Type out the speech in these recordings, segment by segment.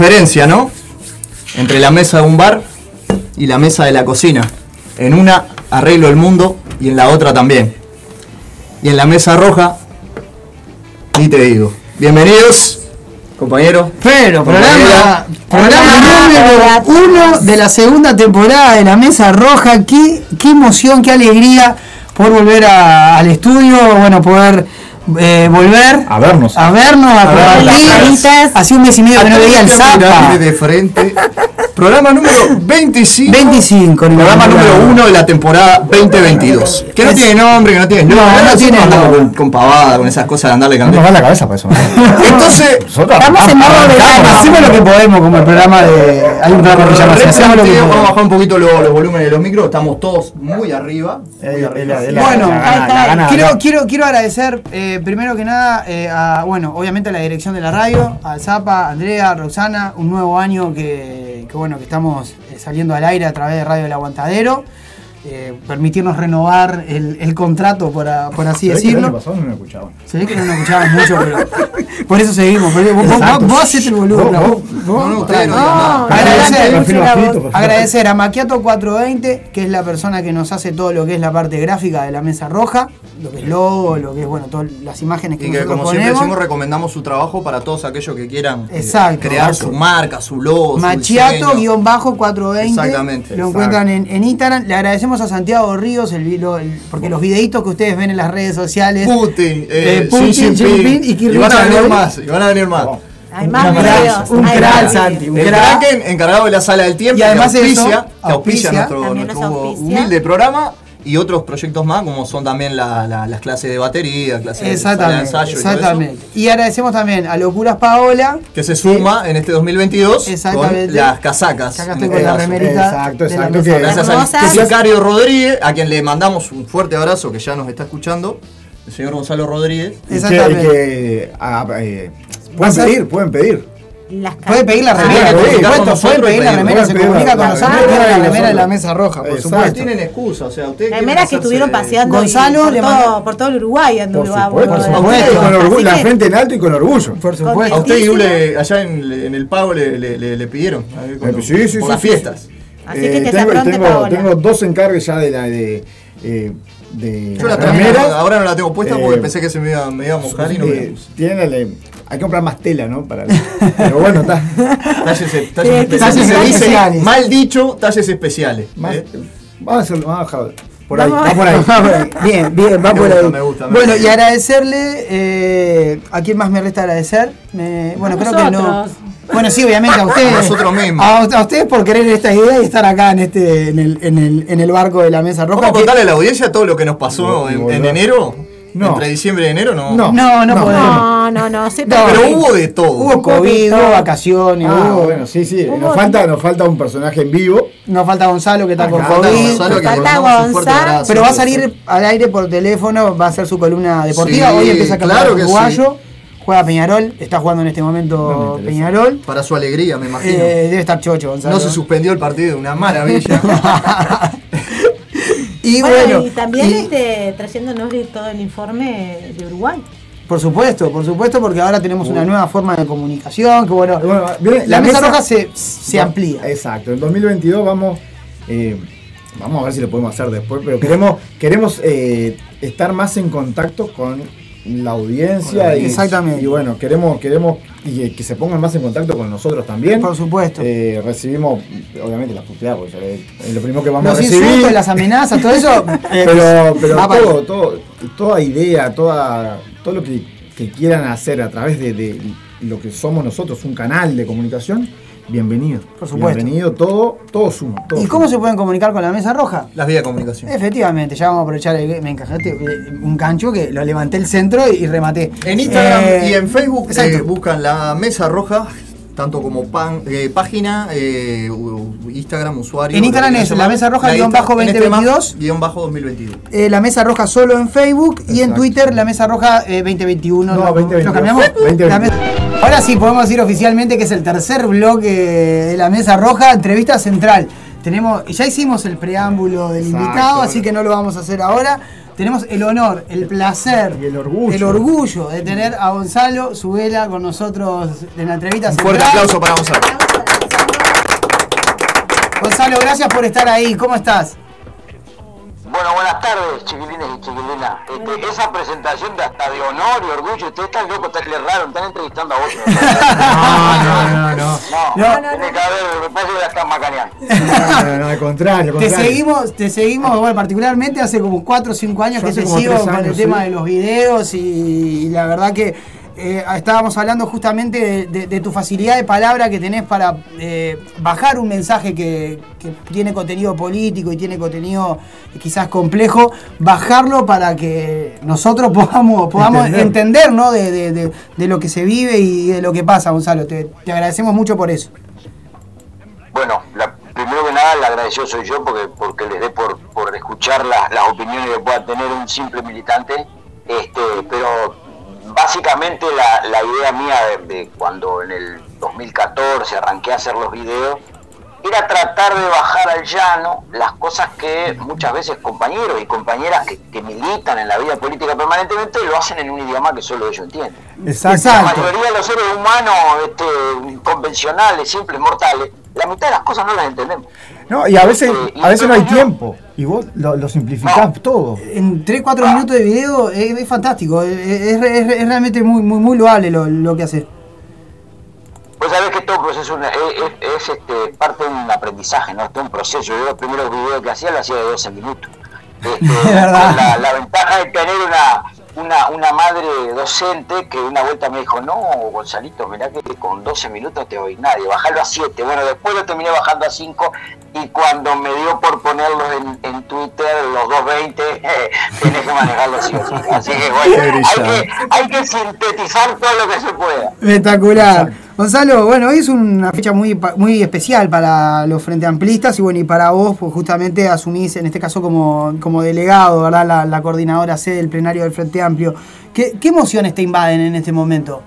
Diferencia, ¿no? Entre la mesa de un bar y la mesa de la cocina. En una arreglo el mundo y en la otra también. Y en la mesa roja, ni te digo. Bienvenidos, compañeros. Pero, programa, programa número uno de la segunda temporada de la Mesa Roja. Qué, qué emoción, qué alegría poder volver a- al estudio, bueno, poder eh, volver A vernos. a vernos, a ver las compartir. caritas. Hace un mes y medio que no veía el Zapa. Mirá, de frente. Programa número 25. 25, Programa número número 1 de la temporada 2022. Que no Es- tiene nombre, que no tiene No, nombre. no Nosotros tiene andamos nombre. Con, con pavada, con esas cosas de andarle No nos cambiando. va la cabeza para eso. Entonces, Estamos en modo. Hacemos lo que podemos, como el programa de. Hay un programa que se llama así, Hacemos lo que Vamos a podemos. bajar un poquito lo- los volúmenes de los micros. Estamos todos muy arriba. Arriba. Bueno, gana- quiero, quiero, quiero agradecer eh, primero que nada eh, a, bueno, obviamente a la dirección de la radio, al Zapa, a Andrea, a Roxana, un nuevo año que, que, bueno, que estamos eh, saliendo al aire a través de Radio El Aguantadero, eh, permitirnos renovar el, el contrato, por, a- por así ¿Sabés que decirlo. pasado no escuchaban. Se ve que no nos escuchaban mucho, pero por eso seguimos. por eso- vos, vos, el vos, No, no, ustedes no. Agradecer, Agradecer a Maquiato 420, que es la persona que nos hace todo lo que es la parte gráfica de la mesa roja, lo que es logo, lo que es, bueno, todas las imágenes que Y que nosotros como siempre ponemos. decimos, recomendamos su trabajo para todos aquellos que quieran eh, Exacto. crear su marca, su logo, su diseño. Machiato-420. Exactamente. Lo encuentran en, en Instagram. Le agradecemos a Santiago Ríos, el, vi- lo- el- porque los videitos que ustedes ven en las redes sociales. Putin, eh, Eh, Putin, Xi Jinping, Xi Jinping y y, Kirchner van a venir más, y van a venir más. Hay más Un videos. crack, un hay crack, más Santi, videos. un El crack. Kraken, encargado de la sala del tiempo, Y además que eso, auspicia, que auspicia auspicia. nuestro, También nos nuestro auspicia. humilde programa y otros proyectos más, como son también la- la- las clases de batería, clases de Exactamente, ensayo y todo eso, exactamente. Y agradecemos también a Locuras Paola. que se suma en este 2022 Exactamente. con las casacas. Acá estoy este con la remerita. Exacto, exacto, que-. Gracias al Hermosas. Sicario Rodríguez, a quien le mandamos un fuerte abrazo, que ya nos está escuchando, el señor Gonzalo Rodríguez. Y que, y Exactamente. que, ah, eh, pueden a- pedir, pueden pedir. Las Puede pedir la remera, puede por supuesto, puede pedir la remera, se comunica con nosotros, la- tiene la remera de la mesa roja, por Exacto. supuesto. tienen excusa, o sea, ustedes Remeras que estuvieron paseando Gonzalo por, todo, manda- por todo el Uruguay Por supuesto, la frente en alto y con orgullo. Por A supuesto. usted, Iu, le- allá en, en el pago le, le- le- le pidieron, a ver, cuando- Eh, sí, sí, por sí, las sí, fiestas. Así que que se tengo, tengo, dos encargues ya de la de, eh, de Yo la remeras. ahora no la tengo puesta Eh, porque pensé que se me iba, me iba a mojar y no me la Eh, puse. el- hay que comprar más tela, ¿no? Para, pero bueno, está. Talles, talles Sí, especiales. talles mal dicho, talles especiales. Más, ¿eh? vamos a hacerlo, vamos a dejarlo. Por ahí, va por ahí. Va por ahí. Bien, bien, va Me por gusta, ahí. me gusta, me bueno, gusta. y agradecerle, eh, ¿a quién más me resta agradecer? Me- bueno, A creo que no. Bueno, sí, obviamente a ustedes. A nosotros mismos. A, a ustedes por querer esta idea y estar acá en este, en el, en el, en el barco de la mesa roja. Vamos a que- contarle a la audiencia todo lo que nos pasó en enero. No. Entre diciembre y enero, no. No. No, no, No. podemos. No, no, no. sí, No, Pero hubo de todo. Hubo COVID, hubo vacaciones, Ah, hubo- bueno, sí, sí. Nos falta, nos falta un personaje en vivo. Nos falta Gonzalo que está con Acá está COVID. Gonzalo, que Falta Gonzalo. Pero va a salir al aire por teléfono, va a hacer su columna deportiva. Sí, Hoy empieza a claro que uruguayo. Juega Peñarol, está jugando en este momento. Peñarol. Para su alegría, me imagino. Eh, debe estar chocho, Gonzalo. no se suspendió el partido, una maravilla. y Bueno, bueno, y también y- este, trayéndonos todo el informe de Uruguay. por supuesto, por supuesto, porque ahora tenemos una nueva forma de comunicación, que bueno, la, la mesa, mesa- roja se, se amplía. Exacto. En 2022 vamos. eh, vamos a ver si lo podemos hacer después, pero queremos, queremos eh, estar más en contacto con la audiencia y, Exactamente. y bueno, queremos, queremos y que, se pongan más en contacto con nosotros también. Por supuesto. Eh, recibimos, obviamente, las puteadas, porque es es lo primero que vamos Los a recibir. insultos, las amenazas, todo eso. eh, pero pero todo, todo, toda idea, toda, todo lo que, que quieran hacer a través de, de lo que somos nosotros, un canal de comunicación, bienvenido. Por supuesto. Bienvenido, todo, todo suma. todo ¿Y cómo se pueden comunicar con la mesa roja? Las vías de comunicación. Efectivamente, ya vamos a aprovechar, el- me encajaste eh, un gancho que lo levanté el centro y, rematé. En Instagram Eh, y en Facebook eh, buscan la mesa roja, tanto como pan- eh, página, eh, Instagram, usuario. En Instagram es la mesa roja, La guion bajo en este más, 2022. guion bajo 2022. Eh, la mesa roja solo en Facebook y en. Twitter la mesa roja eh, 2021. No, ¿Lo- 2022. ¿Lo cambiamos? 2022. La mesa- Ahora sí podemos decir oficialmente que es el tercer bloque de la mesa roja, entrevista central. Tenemos, ya hicimos el preámbulo del Exacto. invitado, así que no lo vamos a hacer ahora. Tenemos el honor, el placer Y el orgullo. el orgullo de tener a Gonzalo Subela con nosotros en la entrevista. Un fuerte central. aplauso para Gonzalo. Gonzalo, gracias por estar ahí. ¿Cómo estás? Bueno, buenas tardes, chiquilines y chiquilinas. Este, esa presentación de hasta de honor y orgullo, ustedes están locos, están le raro, están entrevistando a otros. No, no, no, no. No, No, tiene que haber, me parece que la están macaneando. No, no, no, al contrario, al Te contrario. seguimos, te seguimos, bueno, particularmente hace como 4 o 5 años Yo que te sigo con el tema de los videos y, y la verdad que eh, estábamos hablando justamente de, de- de tu facilidad de palabra que tenés para eh, bajar un mensaje que, que tiene contenido político y tiene contenido quizás complejo, bajarlo para que nosotros podamos, podamos Entender. entender, ¿no? de, de- de- de lo que se vive y de lo que pasa, Gonzalo. Te, te agradecemos mucho por eso. Bueno, la- primero que nada, el agradecido soy yo porque, porque les dé por, por escuchar las, las opiniones que pueda tener un simple militante. Este, pero básicamente la, la idea mía de, de cuando en el 2014 arranqué a hacer los videos era tratar de bajar al llano las cosas que muchas veces compañeros y compañeras que, que militan en la vida política permanentemente lo hacen en un idioma que solo ellos entienden. Exacto. La mayoría de los seres humanos este, convencionales, simples, mortales, la mitad de las cosas no las entendemos. No, y a veces, Eh, a veces no hay tiempo. Y vos lo, lo simplificás No. todo. En 3-4 minutos de video es, es fantástico, es, es- es- es realmente muy, muy, muy loable lo, lo que hace. Vos sabés que todo proceso es, es- es, este, parte de un aprendizaje, ¿no? Es todo un proceso. Yo los primeros videos que hacía lo hacía de 12 minutos. Este. La, la ventaja de tener una, una, una madre docente que una vuelta me dijo, no, Gonzalito, mirá que con 12 minutos te oí nadie, bajalo a 7. Bueno, después lo terminé bajando a 5 y cuando me dio por ponerlo en, en Twitter, los 2.20, eh, tenés que manejarlo así. Así que bueno, hay que, hay que sintetizar todo lo que se pueda. Espectacular. Gonzalo, bueno, hoy es una fecha muy, muy especial para los Frente Amplistas y bueno, y para vos, pues justamente asumís en este caso como, como delegado, ¿verdad? La, la coordinadora C del plenario del Frente Amplio. ¿Qué, qué emociones te invaden en este momento?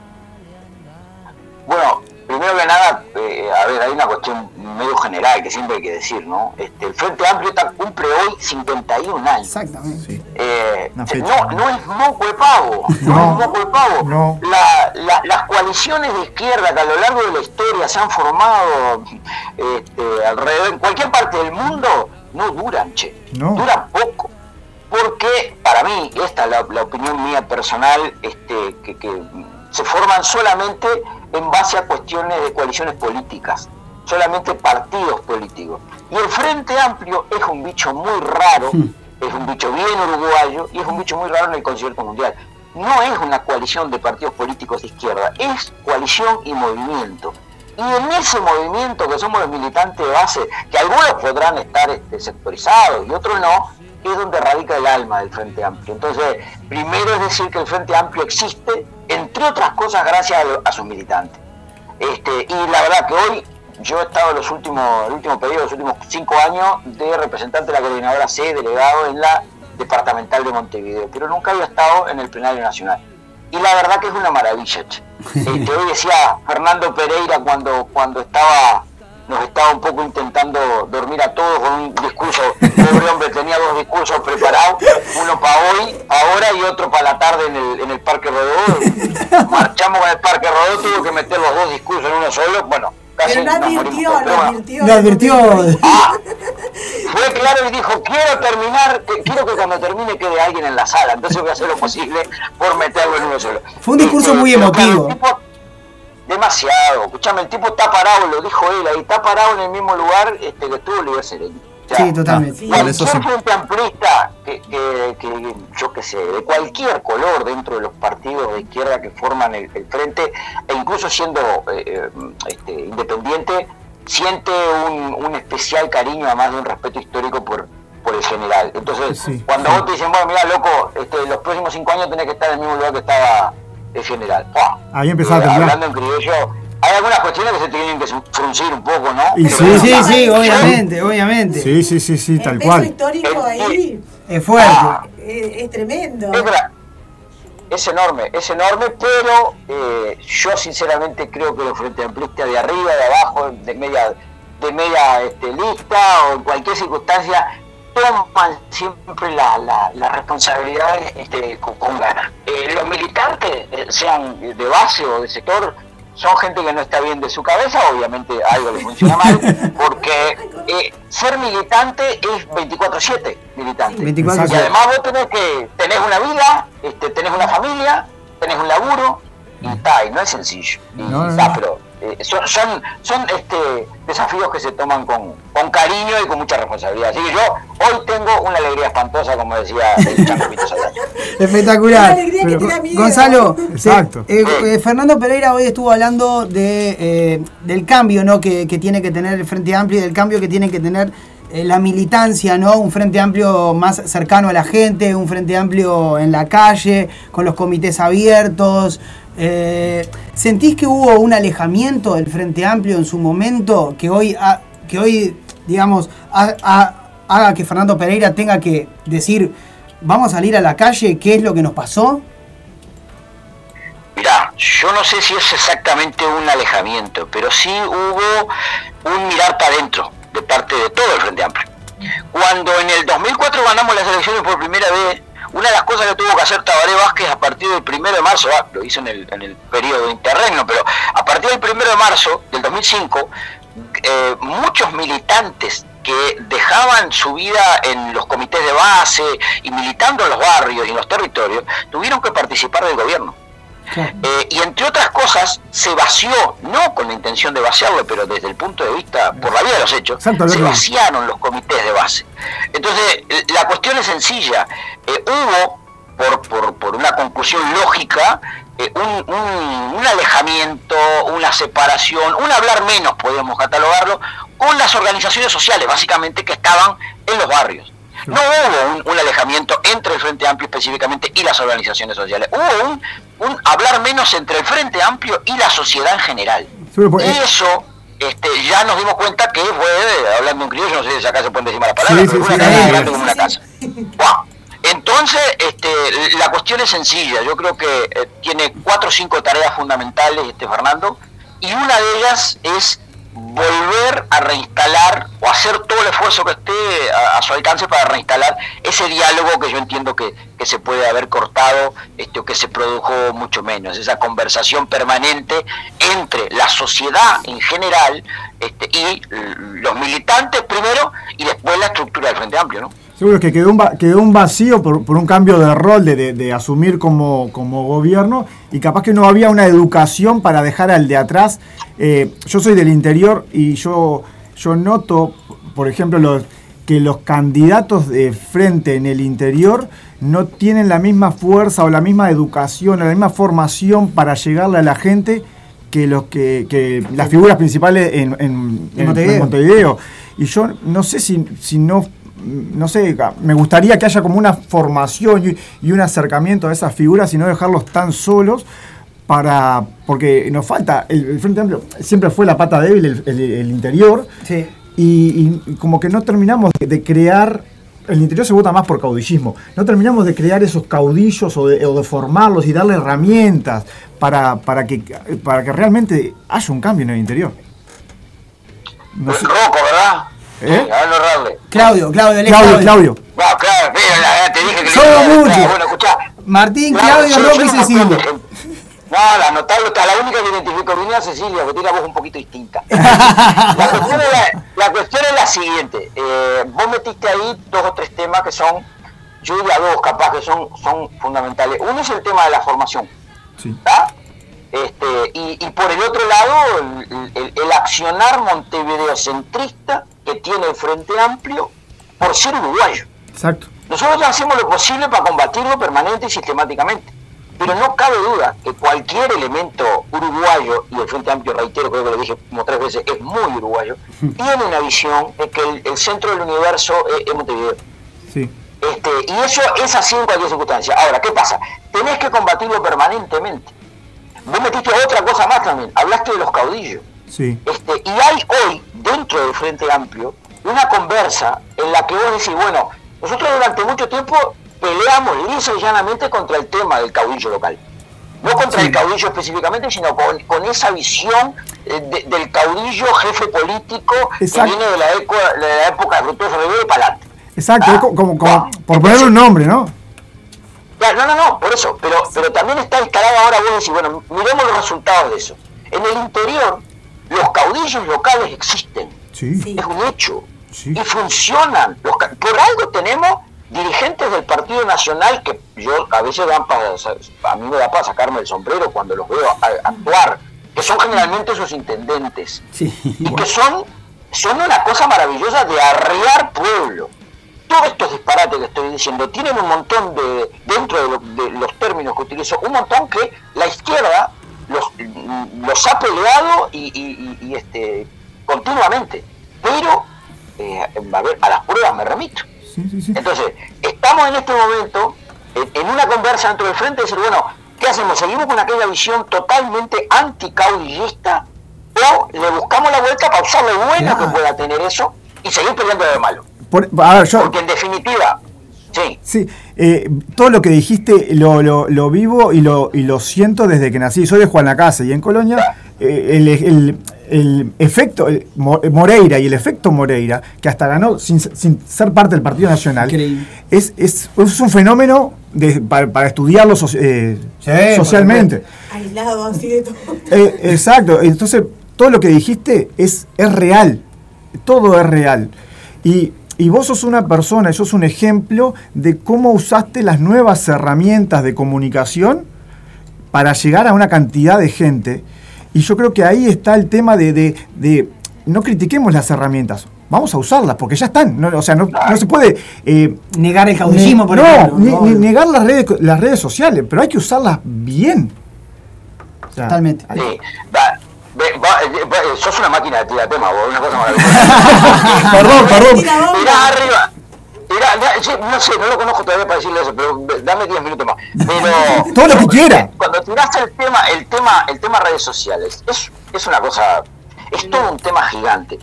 Bueno, primero que nada, eh, a ver, hay una cuestión medio general que siempre hay que decir, ¿no? Este, el Frente Amplio está- cumple hoy 51 años. Exactamente. Eh, se- fecha, no, ¿no? no es moco de pavo, no, No, es moco de pavo. no. La- la- las coaliciones de izquierda que a lo largo de la historia se han formado este, alrededor, en cualquier parte del mundo, no duran, che. No. Duran poco. Porque, para mí, esta es la, la opinión mía personal, este, que, que se forman solamente en base a cuestiones de coaliciones políticas, solamente partidos políticos. Y el Frente Amplio es un bicho muy raro, es un bicho bien uruguayo y es un bicho muy raro en el concierto mundial. No es una coalición de partidos políticos de izquierda, es coalición y movimiento. Y en ese movimiento que somos los militantes de base, que algunos podrán estar este, sectorizados y otros no, es donde radica el alma del Frente Amplio. Entonces, primero es decir que el Frente Amplio existe, entre otras cosas, gracias a, a sus militantes. Este, y la verdad que hoy yo he estado en los últimos, el último periodo, los últimos cinco años, de representante de la coordinadora C, delegado en la departamental de Montevideo, pero nunca había estado en el plenario nacional. Y la verdad que es una maravilla. che. Este, hoy decía Fernando Pereira cuando, cuando estaba nos estaba un poco intentando dormir a todos con un discurso, pobre hombre tenía dos discursos preparados, uno para hoy, ahora y otro para la tarde en el, en el Parque Rodó. Marchamos con el Parque Rodó, tuvo que meter los dos discursos en uno solo, bueno, Pero advirtió, bueno. advirtió. Ah, fue claro y dijo, quiero terminar, que- quiero que cuando termine quede alguien en la sala, entonces voy a hacer lo posible por meterlo en uno solo. Fue un discurso muy pero claro, emotivo. tipo- demasiado, escuchame, el tipo está parado, lo dijo él, ahí está parado en el mismo lugar este, que estuvo Oliver Sereni. O Sí, totalmente. Sí. Vale, Cualquier sí. frente amplista que, que, que, yo qué sé, de cualquier color dentro de los partidos de izquierda que forman el, el frente, e incluso siendo eh, eh, este, independiente, siente un, un especial cariño, además de un respeto histórico por, por el general. Entonces, Sí, cuando sí. vos te dicen, bueno, mira, loco, este, los próximos cinco años tenés que estar en el mismo lugar que estaba el general. Ahí empezaba a Eh, temblar. Hablando en criollo, hay algunas cuestiones que se tienen que fruncir un poco, ¿no? Y sí, Sí, sí, obviamente, obviamente. Sí, sí, sí, sí, El tal peso cual. histórico ahí Es fuerte. Ah. es, es tremendo. Es, enorme, es enorme, pero eh, yo sinceramente creo que los frente amplistas de arriba, de abajo, de media, de media este, lista o en cualquier circunstancia toman siempre la, la, la responsabilidad este, con, con ganas. Eh, los militantes, eh, sean de base o de sector, son gente que no está bien de su cabeza, obviamente algo le funciona mal, porque eh, ser militante es 24-7 militante. 24/7. Y además vos tenés que, tenés una vida, este, tenés una familia, tenés un laburo, y está, y no es sencillo. Y, No, no, está, no. pero eh, son, son, son, este, desafíos que se toman con, con cariño y con mucha responsabilidad. Así que yo hoy tengo una alegría espantosa, como decía el. Espectacular. Una alegría que te da miedo. Gonzalo, Exacto. eh, eh, Fernando Pereira hoy estuvo hablando de, eh, del cambio ¿no? que, que tiene que tener el Frente Amplio y del cambio que tiene que tener la militancia, ¿no? Un Frente Amplio más cercano a la gente, un Frente Amplio en la calle, con los comités abiertos. Eh, ¿Sentís que hubo un alejamiento del Frente Amplio en su momento que hoy, ha- que hoy digamos, ha- ha- haga que Fernando Pereira tenga que decir, vamos a salir a la calle, qué es lo que nos pasó? Mirá, yo no sé si es exactamente un alejamiento, pero sí hubo un mirar para adentro de parte de todo el Frente Amplio. Cuando en el 2004 ganamos las elecciones por primera vez, una de las cosas que tuvo que hacer Tabaré Vázquez a partir del primero de marzo, ah, lo hizo en el, en el periodo interregno, pero a partir del primero de marzo del 2005, eh, muchos militantes que dejaban su vida en los comités de base y militando en los barrios y en los territorios, tuvieron que participar del gobierno. Eh, y entre otras cosas, se vació, no con la intención de vaciarlo, pero desde el punto de vista, por la vía de los hechos, se vaciaron los comités de base. Entonces, eh, la cuestión es sencilla. Eh, hubo, por, por, por una conclusión lógica, eh, un, un- un alejamiento, una separación, un hablar menos, podemos catalogarlo, con las organizaciones sociales, básicamente, que estaban en los barrios. No hubo un, un alejamiento entre el Frente Amplio específicamente y las organizaciones sociales. Hubo un, un hablar menos entre el Frente Amplio y la sociedad en general. Porque- Y eso este, ya nos dimos cuenta que fue, eh, hablando en criollo, no sé si acá se pueden decir malas palabras, Sí, pero sí, una sí, casa sí, grande sí, como una casa. Buah. Entonces, este, la cuestión es sencilla. Yo creo que eh, tiene cuatro o cinco tareas fundamentales, este Fernando, y una de ellas es volver a reinstalar o hacer todo el esfuerzo que esté a, su alcance para reinstalar ese diálogo que yo entiendo que, que se puede haber cortado este, o que se produjo mucho menos, esa conversación permanente entre la sociedad en general este, y los militantes primero y después la estructura del Frente Amplio, ¿no? Seguro que quedó un, quedó un vacío por, por un cambio de rol de, de- de asumir como, como gobierno y capaz que no había una educación para dejar al de atrás. Eh, yo soy del interior y yo, yo noto, por ejemplo, los, que los candidatos de frente en el interior no tienen la misma fuerza o la misma educación o la misma formación para llegarle a la gente que los que, que las figuras principales en, en- en- Montevideo. en Montevideo. Y yo no sé si, si no, no sé, me gustaría que haya como una formación y, un acercamiento a esas figuras y no dejarlos tan solos para, porque nos falta, el, el Frente Amplio siempre fue la pata débil, el, el- el interior, Sí. y, y como que no terminamos de, de crear, el interior se vota más por caudillismo, no terminamos de crear esos caudillos o de, o de formarlos y darle herramientas para, para, que, para que realmente haya un cambio en el interior. No sé. Roco, ¿verdad? ¿Eh? Claudio, Claudio, Claudio, Claudio. No, claro, mira, te dije que le. Bueno, escuchá. Martín, Claro, Claudio, Roque y. No, la notable, está la única que identifico bien es Cecilia, que tiene la voz un poquito distinta. la, cuestión es la, la cuestión es la siguiente. eh, vos metiste ahí dos o tres temas que son, yo diría dos capaz que son, son fundamentales. Uno es el tema de la formación. Sí. Este, y, y por el otro lado, el, el- el accionar montevideocentrista que tiene el Frente Amplio por ser uruguayo. Exacto. Nosotros hacemos lo posible para combatirlo permanente y sistemáticamente. Pero no cabe duda que cualquier elemento uruguayo, y el Frente Amplio, reitero, creo que lo dije como tres veces, es muy uruguayo, tiene una visión de que el, el centro del universo es, es Montevideo. Sí. Este, y eso es así en cualquier circunstancia. Ahora, ¿qué pasa? Tenés que combatirlo permanentemente. Vos metiste otra cosa más también, hablaste de los caudillos. Sí. Este, y hay hoy, dentro del Frente Amplio, una conversa en la que vos decís, bueno, nosotros durante mucho tiempo peleamos lisa y llanamente contra el tema del caudillo local. No contra el caudillo específicamente, sino con, con esa visión eh, de- del caudillo jefe político Exacto. que viene de la, eco- de la época de y para adelante. Exacto, Ah, como, como- no. por ponerle un nombre, ¿no? No, no, no, por eso, pero, pero también está instalado ahora, vos decís, bueno, miremos los resultados de eso. En el interior, los caudillos locales existen, Sí. Es un hecho, Sí. y funcionan. Los ca- por algo tenemos dirigentes del Partido Nacional que yo a veces dan para, a mí me da para sacarme el sombrero cuando los veo a- actuar, que son generalmente sus intendentes, Sí. y que son, son una cosa maravillosa de arrear pueblo. Todos estos disparates que estoy diciendo tienen un montón de, dentro de, lo- de los términos que utilizo, un montón que la izquierda los, los ha peleado y, y- y- y, este, continuamente. Pero, eh, a ver, a las pruebas me remito. Sí, sí, sí. Entonces, estamos en este momento en, en una conversa dentro del frente de decir, bueno, ¿qué hacemos? ¿Seguimos con aquella visión totalmente anticaudillista o le buscamos la vuelta para usar lo bueno que pueda tener eso y seguir peleando de malo? Por- a ver, yo, Porque en definitiva, sí, Sí, eh, todo lo que dijiste lo, lo, lo vivo y lo, y lo siento desde que nací. Soy de Juan Lacase y en Colonia eh, el, el- el efecto el Mo- Moreira y el efecto Moreira, que hasta ganó sin, sin ser parte del Partido Nacional, es, es, es un fenómeno de- para, para estudiarlo eh, Sí, socialmente. Aislado así de todo. Eh, exacto, entonces todo lo que dijiste es, es real, todo es real. Y, y vos sos una persona, sos un ejemplo de cómo usaste las nuevas herramientas de comunicación para llegar a una cantidad de gente. Y yo creo que ahí está el tema de, de- de no critiquemos las herramientas, vamos a usarlas, porque ya están. No, o sea, no, no se puede... eh, Negar el caudillismo, por no, ejemplo. ni, No, ni negar las redes, las redes sociales, pero hay que usarlas bien. O sea, Totalmente. sí. Va- va- eh, va- eh, sos una máquina de tirar tema, vos, una cosa maravillosa. perdón, perdón. Mirá arriba. Mirá, sí, no sé, no lo conozco todavía para decirle eso, pero dame 10 minutos más. Pero Todo lo que quiera. Cuando tiraste el tema, el tema, el tema redes sociales, es, es una cosa, es todo un tema gigante.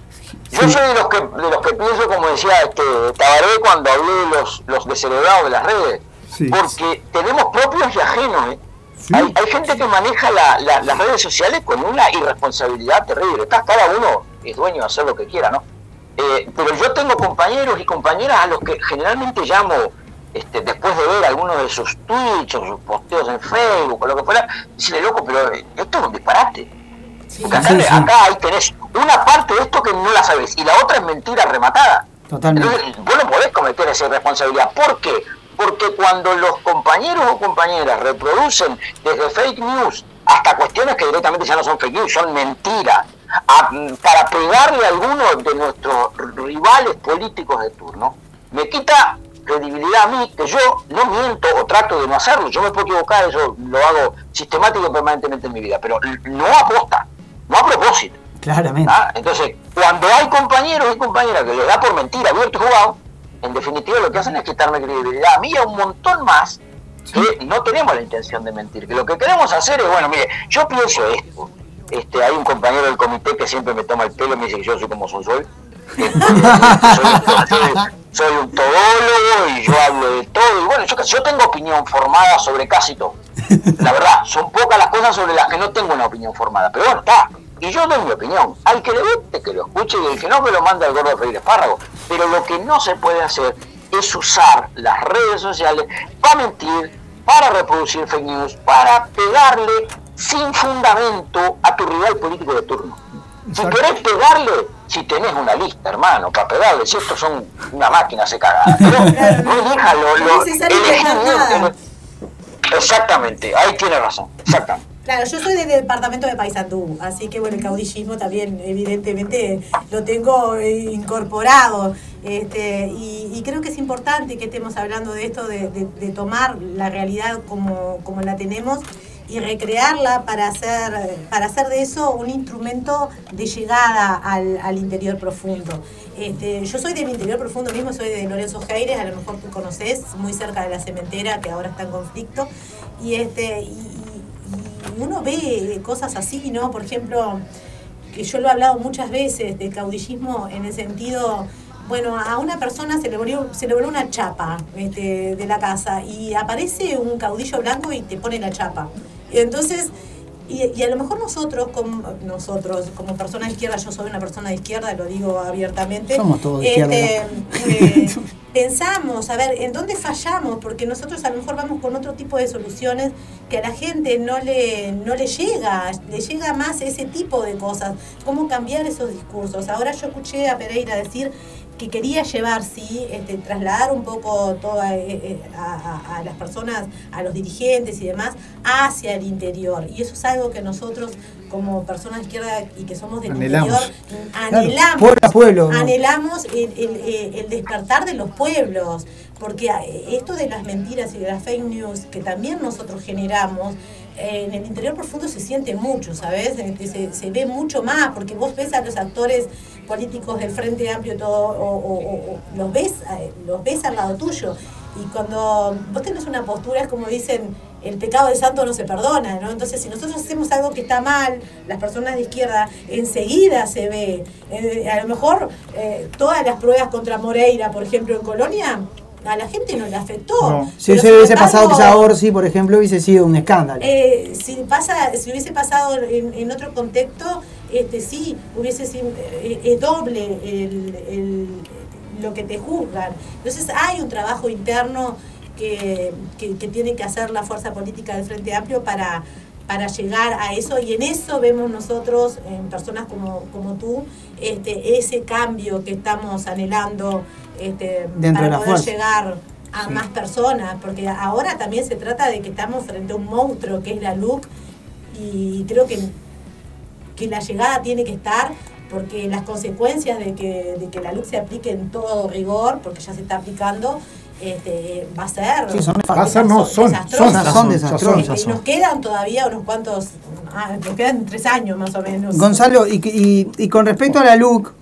Yo soy de los que de los que pienso, como decía este Tabaré cuando hablé de los, los descerebrados de las redes, Sí. porque tenemos propios y ajenos. ¿eh? Sí. Hay, hay gente que maneja la- la- las redes sociales con una irresponsabilidad terrible. Está, cada uno es dueño de hacer lo que quiera, ¿no? Eh, pero yo tengo compañeros y compañeras a los que generalmente llamo este, después de ver algunos de sus tweets o sus posteos en Facebook o lo que fuera, decirle, loco, pero eh, esto es un disparate. Porque acá, Sí, sí. acá ahí tenés una parte de esto que no la sabes y la otra es mentira rematada. Totalmente. Entonces, vos no podés cometer esa irresponsabilidad. ¿Por qué? Porque cuando los compañeros o compañeras reproducen desde fake news hasta cuestiones que directamente ya no son fake news, son mentiras, a- para pegarle a alguno de nuestros rivales políticos de turno, me quita credibilidad a mí que yo no miento o trato de no hacerlo. Yo me puedo equivocar, eso lo hago sistemático y permanentemente en mi vida, pero no aposta, no a propósito. Claramente. ¿Ah? Entonces, cuando hay compañeros y compañeras que les da por mentira abierto y jugado, en definitiva lo que hacen es quitarme credibilidad a mí y a un montón más que no tenemos la intención de mentir. Que lo que queremos hacer es, bueno, mire, yo pienso esto. Este, hay un compañero del comité que siempre me toma el pelo y me dice que yo soy como. Este, soy, soy- soy un todólogo y yo hablo de todo. Y bueno, yo, yo tengo opinión formada sobre casi todo. La verdad, son pocas las cosas sobre las que no tengo una opinión formada. Pero bueno, está. Y yo doy mi opinión. Al que le guste, que lo escuche y el que no, que lo mande al gordo de freír espárrago. Pero lo que no se puede hacer es usar las redes sociales para mentir, para reproducir fake news, para pegarle sin fundamento a tu rival político de turno. Si querés pegarle, si tenés una lista, hermano, para pegarle, si estos son una máquina se caga. Pero no elija lo, No Exactamente, ahí tiene razón, exactamente. Claro, yo soy del departamento de Paysandú, así que bueno, el caudillismo también evidentemente lo tengo eh, incorporado. Este, y, creo que es importante que estemos hablando de esto, de, tomar la realidad como, como la tenemos y recrearla para hacer, para hacer de eso un instrumento de llegada al, al interior profundo. Este, yo soy del interior profundo mismo, soy de Lorenzo Geires, a lo mejor tú conoces, muy cerca de la cementera que ahora está en conflicto. Y, este, y uno ve cosas así, ¿no? Por ejemplo, que yo lo he hablado muchas veces del caudillismo en el sentido, bueno, a una persona se le volvió, se le voló una chapa este, de la casa y aparece un caudillo blanco y te pone la chapa. Entonces, y, y a lo mejor nosotros, como, nosotros, como personas de izquierda, yo soy una persona de izquierda, lo digo abiertamente. Somos todos de izquierda, este, eh, pensamos, a ver, ¿en dónde fallamos? Porque nosotros a lo mejor vamos con otro tipo de soluciones que a la gente no le, no le llega, le llega más ese tipo de cosas. ¿Cómo cambiar esos discursos? Ahora yo escuché a Pereira decir que quería llevar, sí, este, trasladar un poco toda, eh, eh, a, a- a las personas, a los dirigentes y demás, hacia el interior. Y eso es algo que nosotros, como personas de izquierda y que somos del Anhelamos. interior, anhelamos. pueblo a pueblo, ¿no? Anhelamos el, el- el- despertar de los pueblos. Porque eh, esto de las mentiras y de las fake news que también nosotros generamos, en el interior profundo se siente mucho, ¿sabes? Se, se ve mucho más, porque vos ves a los actores políticos del Frente Amplio todo, o los, ves, eh, los ves al lado tuyo. Y cuando vos tenés una postura, es como dicen, el pecado del santo no se perdona, ¿no? Entonces, si nosotros hacemos algo que está mal, las personas de izquierda, enseguida se ve. Eh, a lo mejor eh, todas las pruebas contra Moreira, por ejemplo, en Colonia, a la gente no le afectó. No. Si eso hubiese embargo, pasado quizá Orsi, por ejemplo, hubiese sido un escándalo. eh, si pasa, si hubiese pasado en, en otro contexto, este sí, hubiese sido eh, eh, doble el, el- lo que te juzgan. Entonces hay un trabajo interno que, que- que tiene que hacer la fuerza política del Frente Amplio para, para llegar a eso y en eso vemos nosotros, en personas como, como tú, este, ese cambio que estamos anhelando este, Dentro para poder fuerza. llegar a más personas, porque ahora también se trata de que estamos frente a un monstruo que es la LUC y creo que, que la llegada tiene que estar porque las consecuencias de que, de que la LUC se aplique en todo rigor, porque ya se está aplicando, este, va a ser... Sí, son Va a ser, no, son, desastrosas. son, son desastrosas. ya Y son. nos quedan todavía unos cuantos, ah, nos quedan tres años más o menos. Gonzalo, y, que- y- y con respecto a la LUC,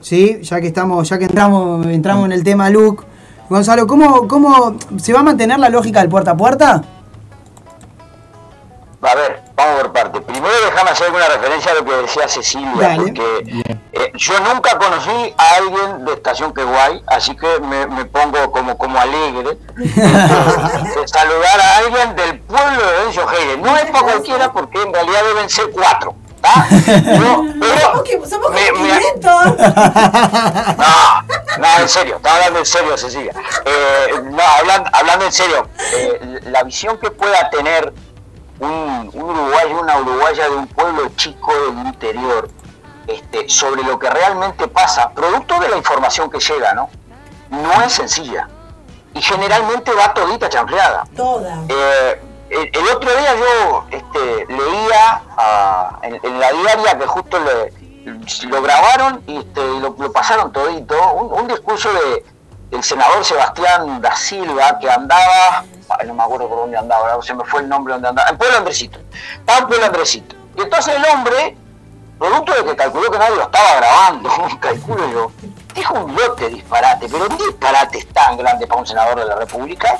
¿sí? ya que estamos, ya que entramos, entramos en el tema LUC, Gonzalo, ¿cómo, ¿cómo se va a mantener la lógica del puerta a puerta? A ver, vamos por parte. Primero déjame hacer una referencia a lo que decía Cecilia, Dale. porque eh, yo nunca conocí a alguien de Estación Queguay, así que me, me pongo como, como alegre de, de saludar a alguien del pueblo de Bencio Heide. No es para cualquiera porque en realidad deben ser cuatro. Yo- pero Somos que- somos me- me- 500. no, no, en serio, estaba hablando en serio, Cecilia. Eh, no, hablando, hablando en serio, eh, la visión que pueda tener un, un uruguayo, una uruguaya de un pueblo chico del interior, este, sobre lo que realmente pasa, producto de la información que llega, ¿no? No es sencilla. Y generalmente va todita chanfleada. Toda. Eh, el, el otro día yo este, leía ah, en, en la diaria que justo le- lo grabaron y este, lo, lo pasaron todito, un, un discurso de, del senador Sebastián da Silva que andaba, no me acuerdo por dónde andaba, se me fue el nombre donde andaba, en Pueblo Andresito, estaba en Pueblo Andresito. Y entonces el hombre, producto de que calculó que nadie lo estaba grabando, calculo yo, dijo un lote disparate, pero un disparate tan grande para un senador de la República,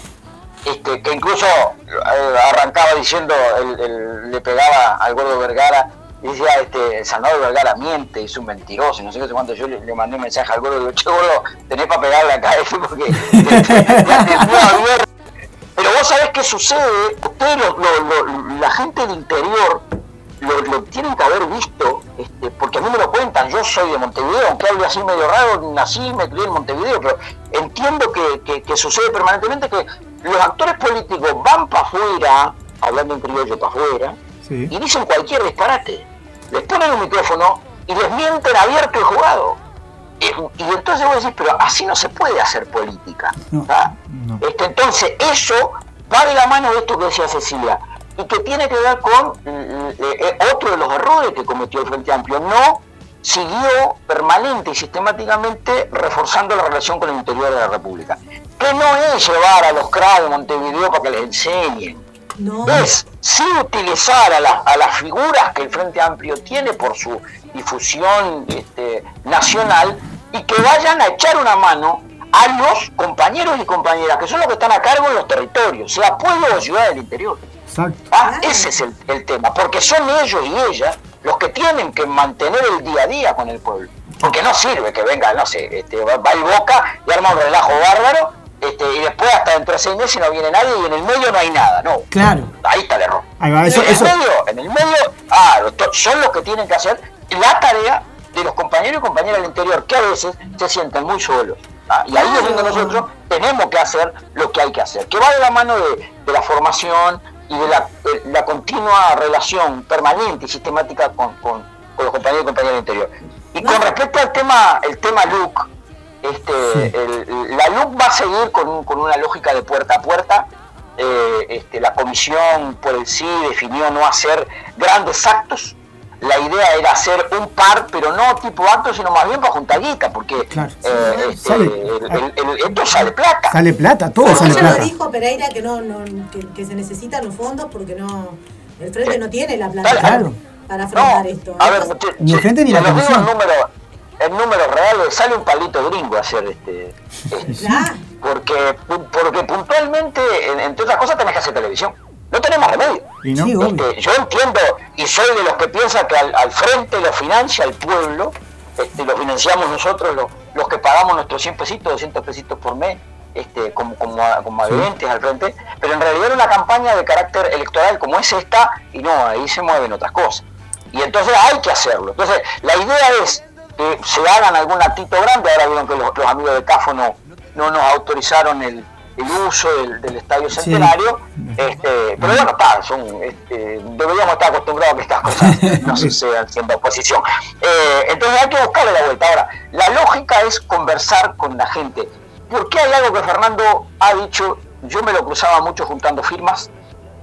este, que incluso eh, arrancaba diciendo, el- el- le pegaba al gordo Vergara, y decía, este, el senador Vergara miente, es un mentiroso, y no sé qué sé cuánto, yo le, le mandé un mensaje al gordo, y digo, che gordo, tenés para pegarle acá, porque te- te- ya te fue abierto". Pero vos sabés qué sucede, ustedes, lo- lo- lo- la gente del interior, lo, tienen que haber visto, este, porque a mí me lo cuentan, yo soy de Montevideo, aunque hable así medio raro, nací me crié en Montevideo, pero entiendo que, que- que sucede permanentemente que los actores políticos van para afuera, hablando en criollo para afuera, Sí. y dicen cualquier disparate. Les ponen un micrófono y les mienten abierto y jugado. Eh, Y entonces vos decís, pero así no se puede hacer política. No. No. Este, entonces, eso va de la mano de esto que decía Cecilia, y que tiene que ver con eh, eh, otro de los errores que cometió el Frente Amplio. No siguió permanente y sistemáticamente reforzando la relación con el interior de la República. Que no es llevar a los CRA de Montevideo para que les enseñen. No. Es sí utilizar a, la- a las figuras que el Frente Amplio tiene por su difusión este, nacional y que vayan a echar una mano a los compañeros y compañeras que son los que están a cargo en los territorios, sea pueblo o ciudad del interior. Exacto. Ah, ese es el, el tema, porque son ellos y ellas los que tienen que mantener el día a día con el pueblo. Porque no sirve que venga, no sé, este, va, va el Boca y arma un relajo bárbaro este, y después hasta dentro de seis meses no viene nadie y en el medio no hay nada, no. Claro. Ahí está el error. Ahí va, eso- en, el eso- medio, en el medio, ah, son los que tienen que hacer la tarea de los compañeros y compañeras del interior, que a veces se sienten muy solos. Ah, y ahí es donde nosotros tenemos que hacer lo que hay que hacer, que va de la mano de, de la formación y de la, de la continua relación permanente y sistemática con, con- con los compañeros y compañeras del interior. Y con respecto al tema, el tema LUC, este, el- la LUC va a seguir con, un- con una lógica de puerta a puerta. Eh, este, la comisión por el sí definió no hacer grandes actos. La idea era hacer un par, pero no tipo actos, sino más bien para juntar guita, porque Claro. eh, este, Sale- el- el- el- esto sale plata. Sale plata, todo Por sale eso lo plata. dijo Pereira que no, no que, que se necesitan los fondos porque no el frente no tiene la plata Claro. para- afrontar No, esto. a ver, Ni el frente ni la comisión. Número, el número real sale un palito gringo a hacer este, este, ah, porque porque puntualmente en- entre otras cosas tenés que hacer televisión. No tenemos remedio. Y no, Sí. Este, yo entiendo y soy de los que piensa que al, al frente lo financia el pueblo este, lo financiamos nosotros los, los que pagamos nuestros 100 pesitos 200 pesitos por mes este, como, como, como adherentes al frente. Pero en realidad era una campaña de carácter electoral como es esta y no, ahí se mueven otras cosas. Y entonces hay que hacerlo. Entonces la idea es se hagan algún actito grande ahora vieron que los, los amigos de CAFO no, no nos autorizaron el, el uso del, del estadio Sí. centenario este, pero bueno, está, son, este, deberíamos estar acostumbrados a que estas cosas no sucedan siendo oposición. Eh, entonces hay que buscarle la vuelta. Ahora, la lógica es conversar con la gente. Porque hay algo que Fernando ha dicho, yo me lo cruzaba mucho juntando firmas,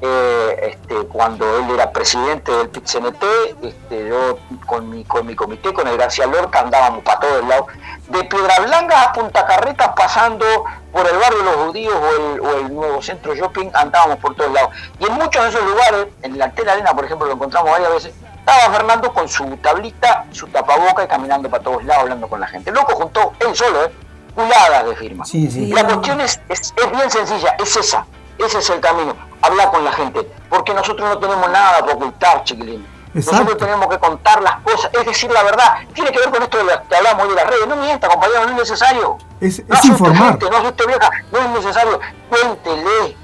eh, este, cuando él era presidente del PIT-CNT, este, yo con mi, con mi comité, con el García Lorca, andábamos para todos lados, de Piedra Blanca a Punta Carretas, pasando por el barrio de los judíos o el, o el nuevo centro shopping, andábamos por todos lados. Y en muchos de esos lugares, en la Antena Arena, por ejemplo, lo encontramos varias veces, estaba Fernando con su tablita, su tapaboca y caminando para todos lados, hablando con la gente. Loco juntó, él solo, ¿eh? Puladas de firmas. Sí, sí. La cuestión es, es, es bien sencilla, es esa, ese es el camino, hablar con la gente, porque nosotros no tenemos nada que ocultar, chiquilín. Exacto. Nosotros tenemos que contar las cosas, es decir, la verdad. Tiene que ver con esto de la- que hablamos hoy de las redes. No mienta, compañero, no es necesario. Es- no es asuste informar. gente, no asuste vieja, no es necesario. Cuéntele,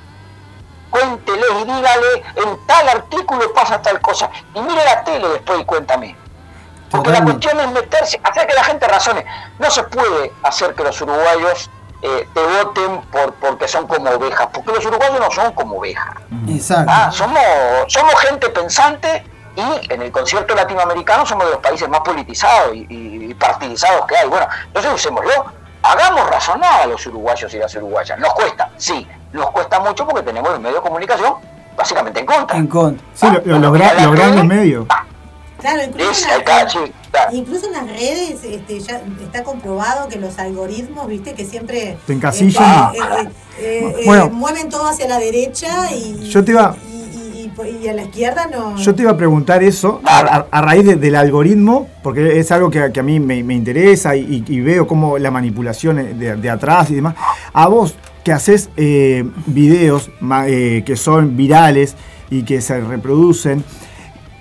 cuéntele y dígale, en tal artículo pasa tal cosa. Y mire la tele después y cuéntame. Porque la cuestión es meterse, hacer que la gente razone. No se puede hacer que los uruguayos eh, te voten por porque son como ovejas, porque los uruguayos no son como ovejas. Exacto. Ah, somos, somos gente pensante y en el concierto latinoamericano somos de los países más politizados y, y- y partidizados que hay. Bueno, entonces usémoslo. Hagamos razonar a los uruguayos y las uruguayas. Nos cuesta, sí, nos cuesta mucho porque tenemos el medio de comunicación básicamente en contra. En contra. Sí, lo- lo- los, gra- los grandes medios. Claro, incluso, en incluso las redes este, ya está comprobado que los algoritmos, viste, que siempre Te encasillan. este, eh, eh, eh, Bueno. mueven todo hacia la derecha y, Yo te iba- y, y- y- y a la izquierda no. Yo te iba a preguntar eso a, a- a raíz de- del algoritmo, porque es algo que, que a mí me, me interesa y, y veo cómo la manipulación de, de atrás y demás. A vos que haces eh, videos eh, que son virales y que se reproducen,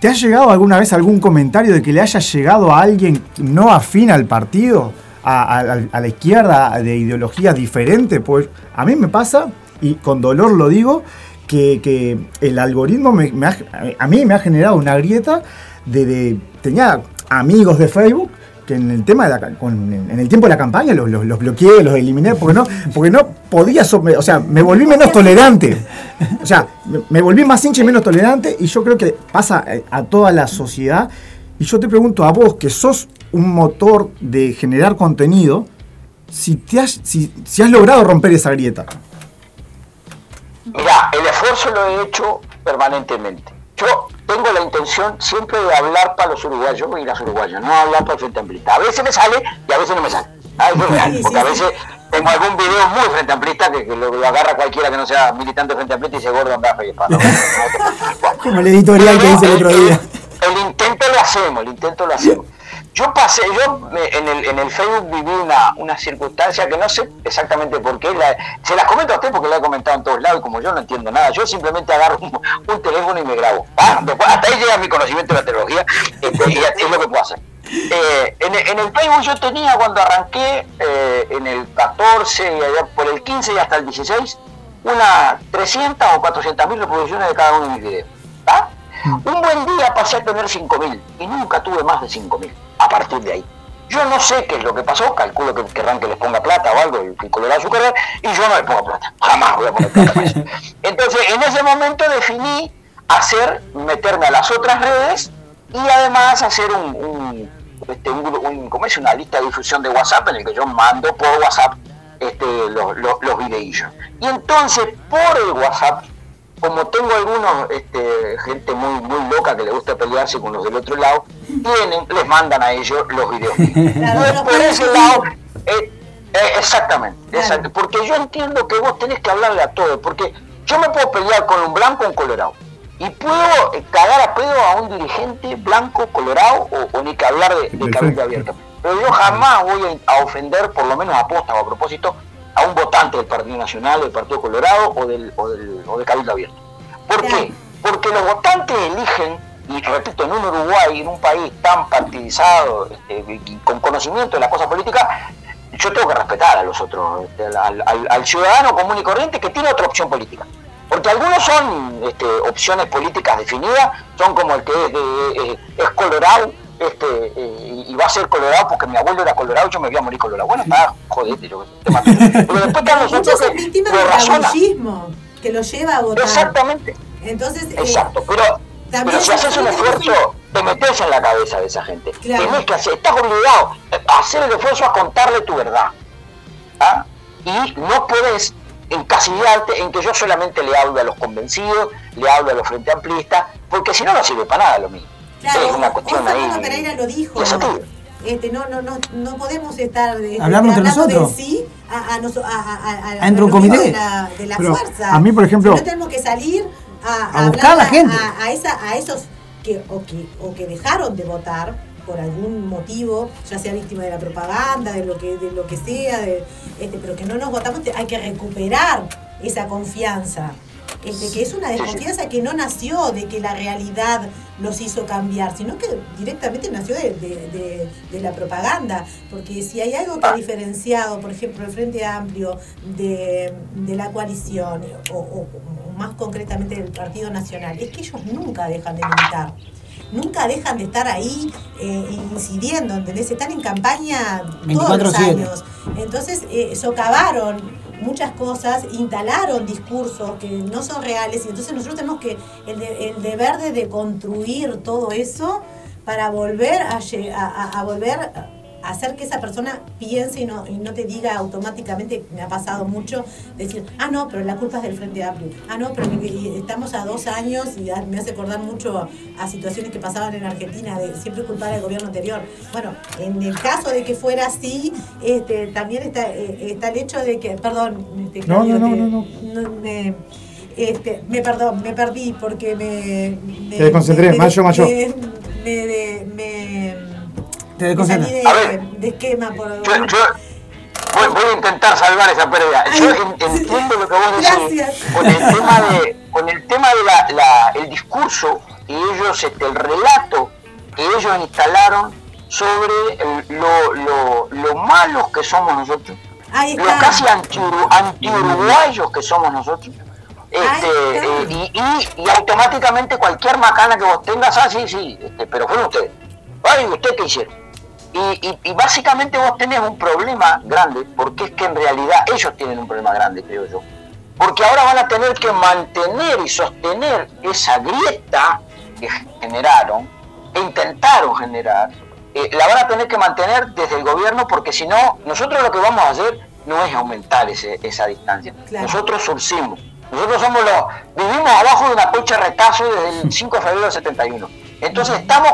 ¿te ha llegado alguna vez algún comentario de que le haya llegado a alguien no afín al partido? A, la izquierda de ideología diferente, pues a mí me pasa, y con dolor lo digo, que, el algoritmo a mí me ha generado una grieta de, de- tenía amigos de Facebook en el tema con- en el tiempo de la campaña los, bloqueé, los eliminé porque no, porque no podía, o sea, me volví menos tolerante. O sea, me, volví más hincha y menos tolerante y yo creo que pasa eh, a toda la sociedad. Y yo te pregunto a vos, que sos un motor de generar contenido, si, te has, si, si has logrado romper esa grieta. Mira, el esfuerzo lo he hecho permanentemente. Yo tengo la intención siempre de hablar para los uruguayos y las uruguayas, no hablar para el Frente Amplista. A veces me sale y a veces no me sale. Ah, eso es real, Sí, porque sí, a veces tengo algún video muy Frente Amplista que, que lo, lo agarra cualquiera que no sea militante Frente Amplista y se gordo anda fe y espada. Como el editorial que hice el otro día. El intento lo hacemos, el intento lo hacemos. Yo pasé, yo en el, en el Facebook viví una, una circunstancia que no sé exactamente por qué, la- se las comento a usted porque la he comentado en todos lados y como yo no entiendo nada, yo simplemente agarro un, un teléfono y me grabo. Ah, después- hasta ahí llega mi conocimiento de la tecnología este, y es lo que puedo hacer. Eh, en, en el Facebook yo tenía cuando arranqué eh, en el 14 y allá por el 15 y hasta el 16 unas 300 o 400 mil reproducciones de cada uno de mis videos. ¿tá? Un buen día pasé a tener 5 mil y nunca tuve más de 5 mil a partir de ahí. Yo no sé qué es lo que pasó, calculo que querrán que les ponga plata o algo, el, el colorado su carrera, y yo no le pongo plata, jamás voy a poner plata eso. Entonces, en ese momento definí hacer, meterme a las otras redes y además hacer un, un, este, un, un- ¿cómo es? una lista de difusión de WhatsApp en el que yo mando por WhatsApp este, los, los, los videillos. Y entonces, por el WhatsApp, como tengo algunos, este, gente muy, muy loca que le gusta pelearse con los del otro lado, tienen, les mandan a ellos los videos. Claro, por ese lado, eh, eh, exactamente, Claro. porque yo entiendo que vos tenés que hablarle a todos, porque yo me puedo pelear con un blanco o un colorado, y puedo eh, cagar a pedo a un dirigente blanco, colorado, o, o ni que hablar de, de cabildo abierto. Pero yo jamás voy a, a ofender, por lo menos a posta o a propósito, a un votante del Partido Nacional, del Partido Colorado o del, o del, o de Cabildo Abierto. ¿Por qué? Porque los votantes eligen, y repito, en un Uruguay, en un país tan partidizado, este, y con conocimiento de la cosa política, yo tengo que respetar a los otros, este, al, al- al ciudadano común y corriente que tiene otra opción política. Porque algunos son este, opciones políticas definidas, son como el que es, de- es colorado este, eh, y va a ser colorado porque mi abuelo era colorado y yo me voy a morir colorado. Bueno, está, jodete, yo te mato. Pero después están los Muchos son que víctimas lo del caudillismo, que los lleva a votar. Exactamente. Entonces, eh, Exacto, pero, pero si haces un esfuerzo, te metes en la cabeza de esa gente. Claro. Tenés que hacer, estás obligado a hacer el esfuerzo a contarle tu verdad. ¿ah? Y no puedes encasillarte en que yo solamente le hablo a los convencidos, le hablo a los frente amplistas, porque si no, no sirve para nada lo mismo. Claro, es una cuestión ahí. Pereira lo dijo. de sentido. Este, no, no, no, no podemos estar de, Hablando entre hablando de nosotros. sí a, a, a, a, a- a- Entre un comité. de la, de la Pero fuerza. a mí, por ejemplo- Si no tenemos que salir a, A buscar a la hablar gente. A, a esa, a esos que o, que o que dejaron de votar por algún motivo, ya sea víctima de la propaganda, de lo que de lo que sea, de, este, pero que no nos votamos, hay que recuperar esa confianza. Que es una desconfianza que no nació de que la realidad los hizo cambiar, sino que directamente nació de, de- de- de la propaganda. Porque si hay algo que ha diferenciado, por ejemplo, el Frente Amplio de, de la coalición, o, o- o más concretamente del Partido Nacional, es que ellos nunca dejan de militar. Nunca dejan de estar ahí eh, incidiendo, ¿entendés? Están en campaña todos los 24/7. años. Entonces, eh, socavaron muchas cosas, instalaron discursos que no son reales y entonces nosotros tenemos que el, de- el deber de, de construir todo eso para volver a, a, volver hacer que esa persona piense y no, y no te diga automáticamente, me ha pasado mucho, decir, ah, no, pero la culpa es del Frente Amplio, ah, no, pero estamos a dos años y me hace acordar mucho a situaciones que pasaban en Argentina, de siempre culpar al gobierno anterior. Bueno, en el caso de que fuera así, este, también está, eh, está el hecho de que, perdón, este, No, no, no, no, no. me, este, me perdón, me perdí porque me... me Te desconcentré, mayo, mayo. Me- Te me desconcentra. salí A ver. de, de esquema por... Yo, yo voy, voy a intentar salvar esa pérdida. Yo Ay, en- sí. entiendo lo que vos decís Gracias. con el tema de, con el tema de la, la- el discurso que ellos, este, el relato que ellos instalaron sobre el- lo, lo, lo malos que somos nosotros, lo casi anti- anti-uruguayos que somos nosotros. Este, eh, y, y- y automáticamente cualquier macana que vos tengas, ah, sí, sí, este, pero fueron ustedes. Ay, ¿ustedes qué hicieron? Y, y- y básicamente vos tenés un problema grande, porque es que en realidad ellos tienen un problema grande, creo yo. Porque ahora van a tener que mantener y sostener esa grieta que generaron, e intentaron generar, eh, la van a tener que mantener desde el gobierno, porque si no, nosotros lo que vamos a hacer no es aumentar ese- esa distancia. Claro. Nosotros surcimos. Nosotros somos los, vivimos abajo de una coche retazo desde el 5 de febrero del 71. Entonces estamos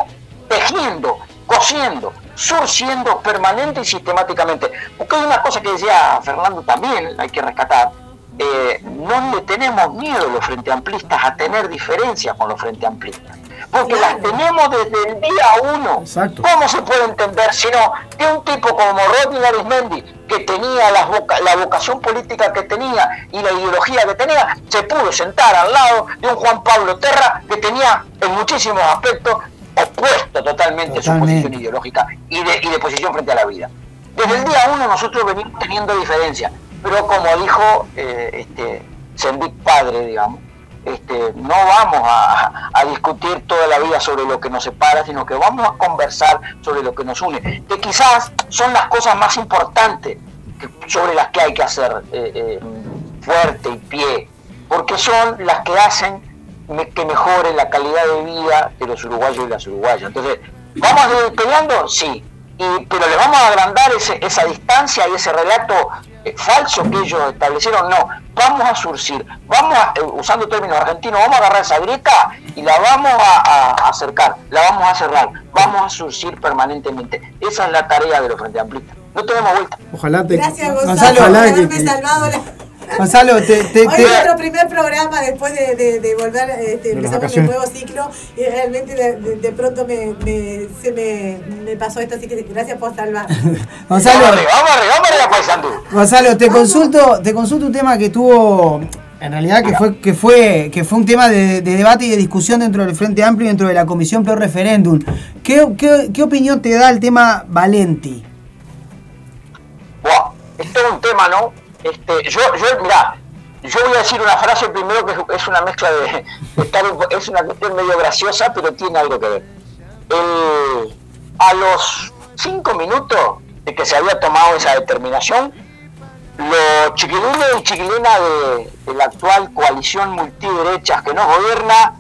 tejiendo, cosiendo, surciendo permanente y sistemáticamente. Porque hay una cosa que decía Fernando también, hay que rescatar, eh, no le tenemos miedo los frente amplistas a tener diferencias con los frente amplistas. Porque Claro. las tenemos desde el día uno. Exacto. ¿Cómo se puede entender si no que un tipo como Rodney Arismendi, que tenía la, voca- la vocación política que tenía y la ideología que tenía, se pudo sentar al lado de un Juan Pablo Terra que tenía en muchísimos aspectos opuesto totalmente, a su Totalmente. posición ideológica y de, y de posición frente a la vida. Desde el día uno nosotros venimos teniendo diferencias, pero como dijo eh, este, Sendik Padre, digamos, este, no vamos a, a discutir toda la vida sobre lo que nos separa, sino que vamos a conversar sobre lo que nos une, que quizás son las cosas más importantes que- sobre las que hay que hacer eh, eh, fuerte y pie, porque son las que hacen que mejore la calidad de vida de los uruguayos y las uruguayas. Entonces, ¿vamos peleando? Sí, y, pero le vamos a agrandar ese- esa distancia y ese relato eh, falso que ellos establecieron. No, vamos a surcir, vamos a, eh, usando términos argentinos, vamos a agarrar esa grieta y la vamos a, acercar, la vamos a cerrar, vamos a surcir permanentemente. Esa es la tarea de los Frente Amplistas. No tenemos vuelta. Ojalá te. Gracias, Gonzalo, Gonzalo, por ojalá haberme que- salvado la... Gonzalo, te, te- Hoy te- es nuestro primer programa después de, de- de volver, este, empezamos el vacaciones. nuevo ciclo y realmente de, de- de pronto me, me- se me, me pasó esto, así que gracias por salvar. Gonzalo, Vamos arriba, vamos arriba, vamos arriba, Paysandú. Gonzalo, te consulto, te consulto un tema que tuvo, en realidad que fue, que fue, que fue un tema de, de debate y de discusión dentro del Frente Amplio y dentro de la Comisión Pro Referéndum. ¿Qué, qué, qué opinión te da el tema Valenti? Buah, es todo un tema, ¿no? Este, yo, yo, mirá, yo voy a decir una frase primero que es- una mezcla de, de estar es una cuestión medio graciosa, pero tiene algo que ver. A los cinco minutos de que se había tomado esa determinación, los chiquilines y chiquilinas de, de la actual coalición multiderechas que nos gobierna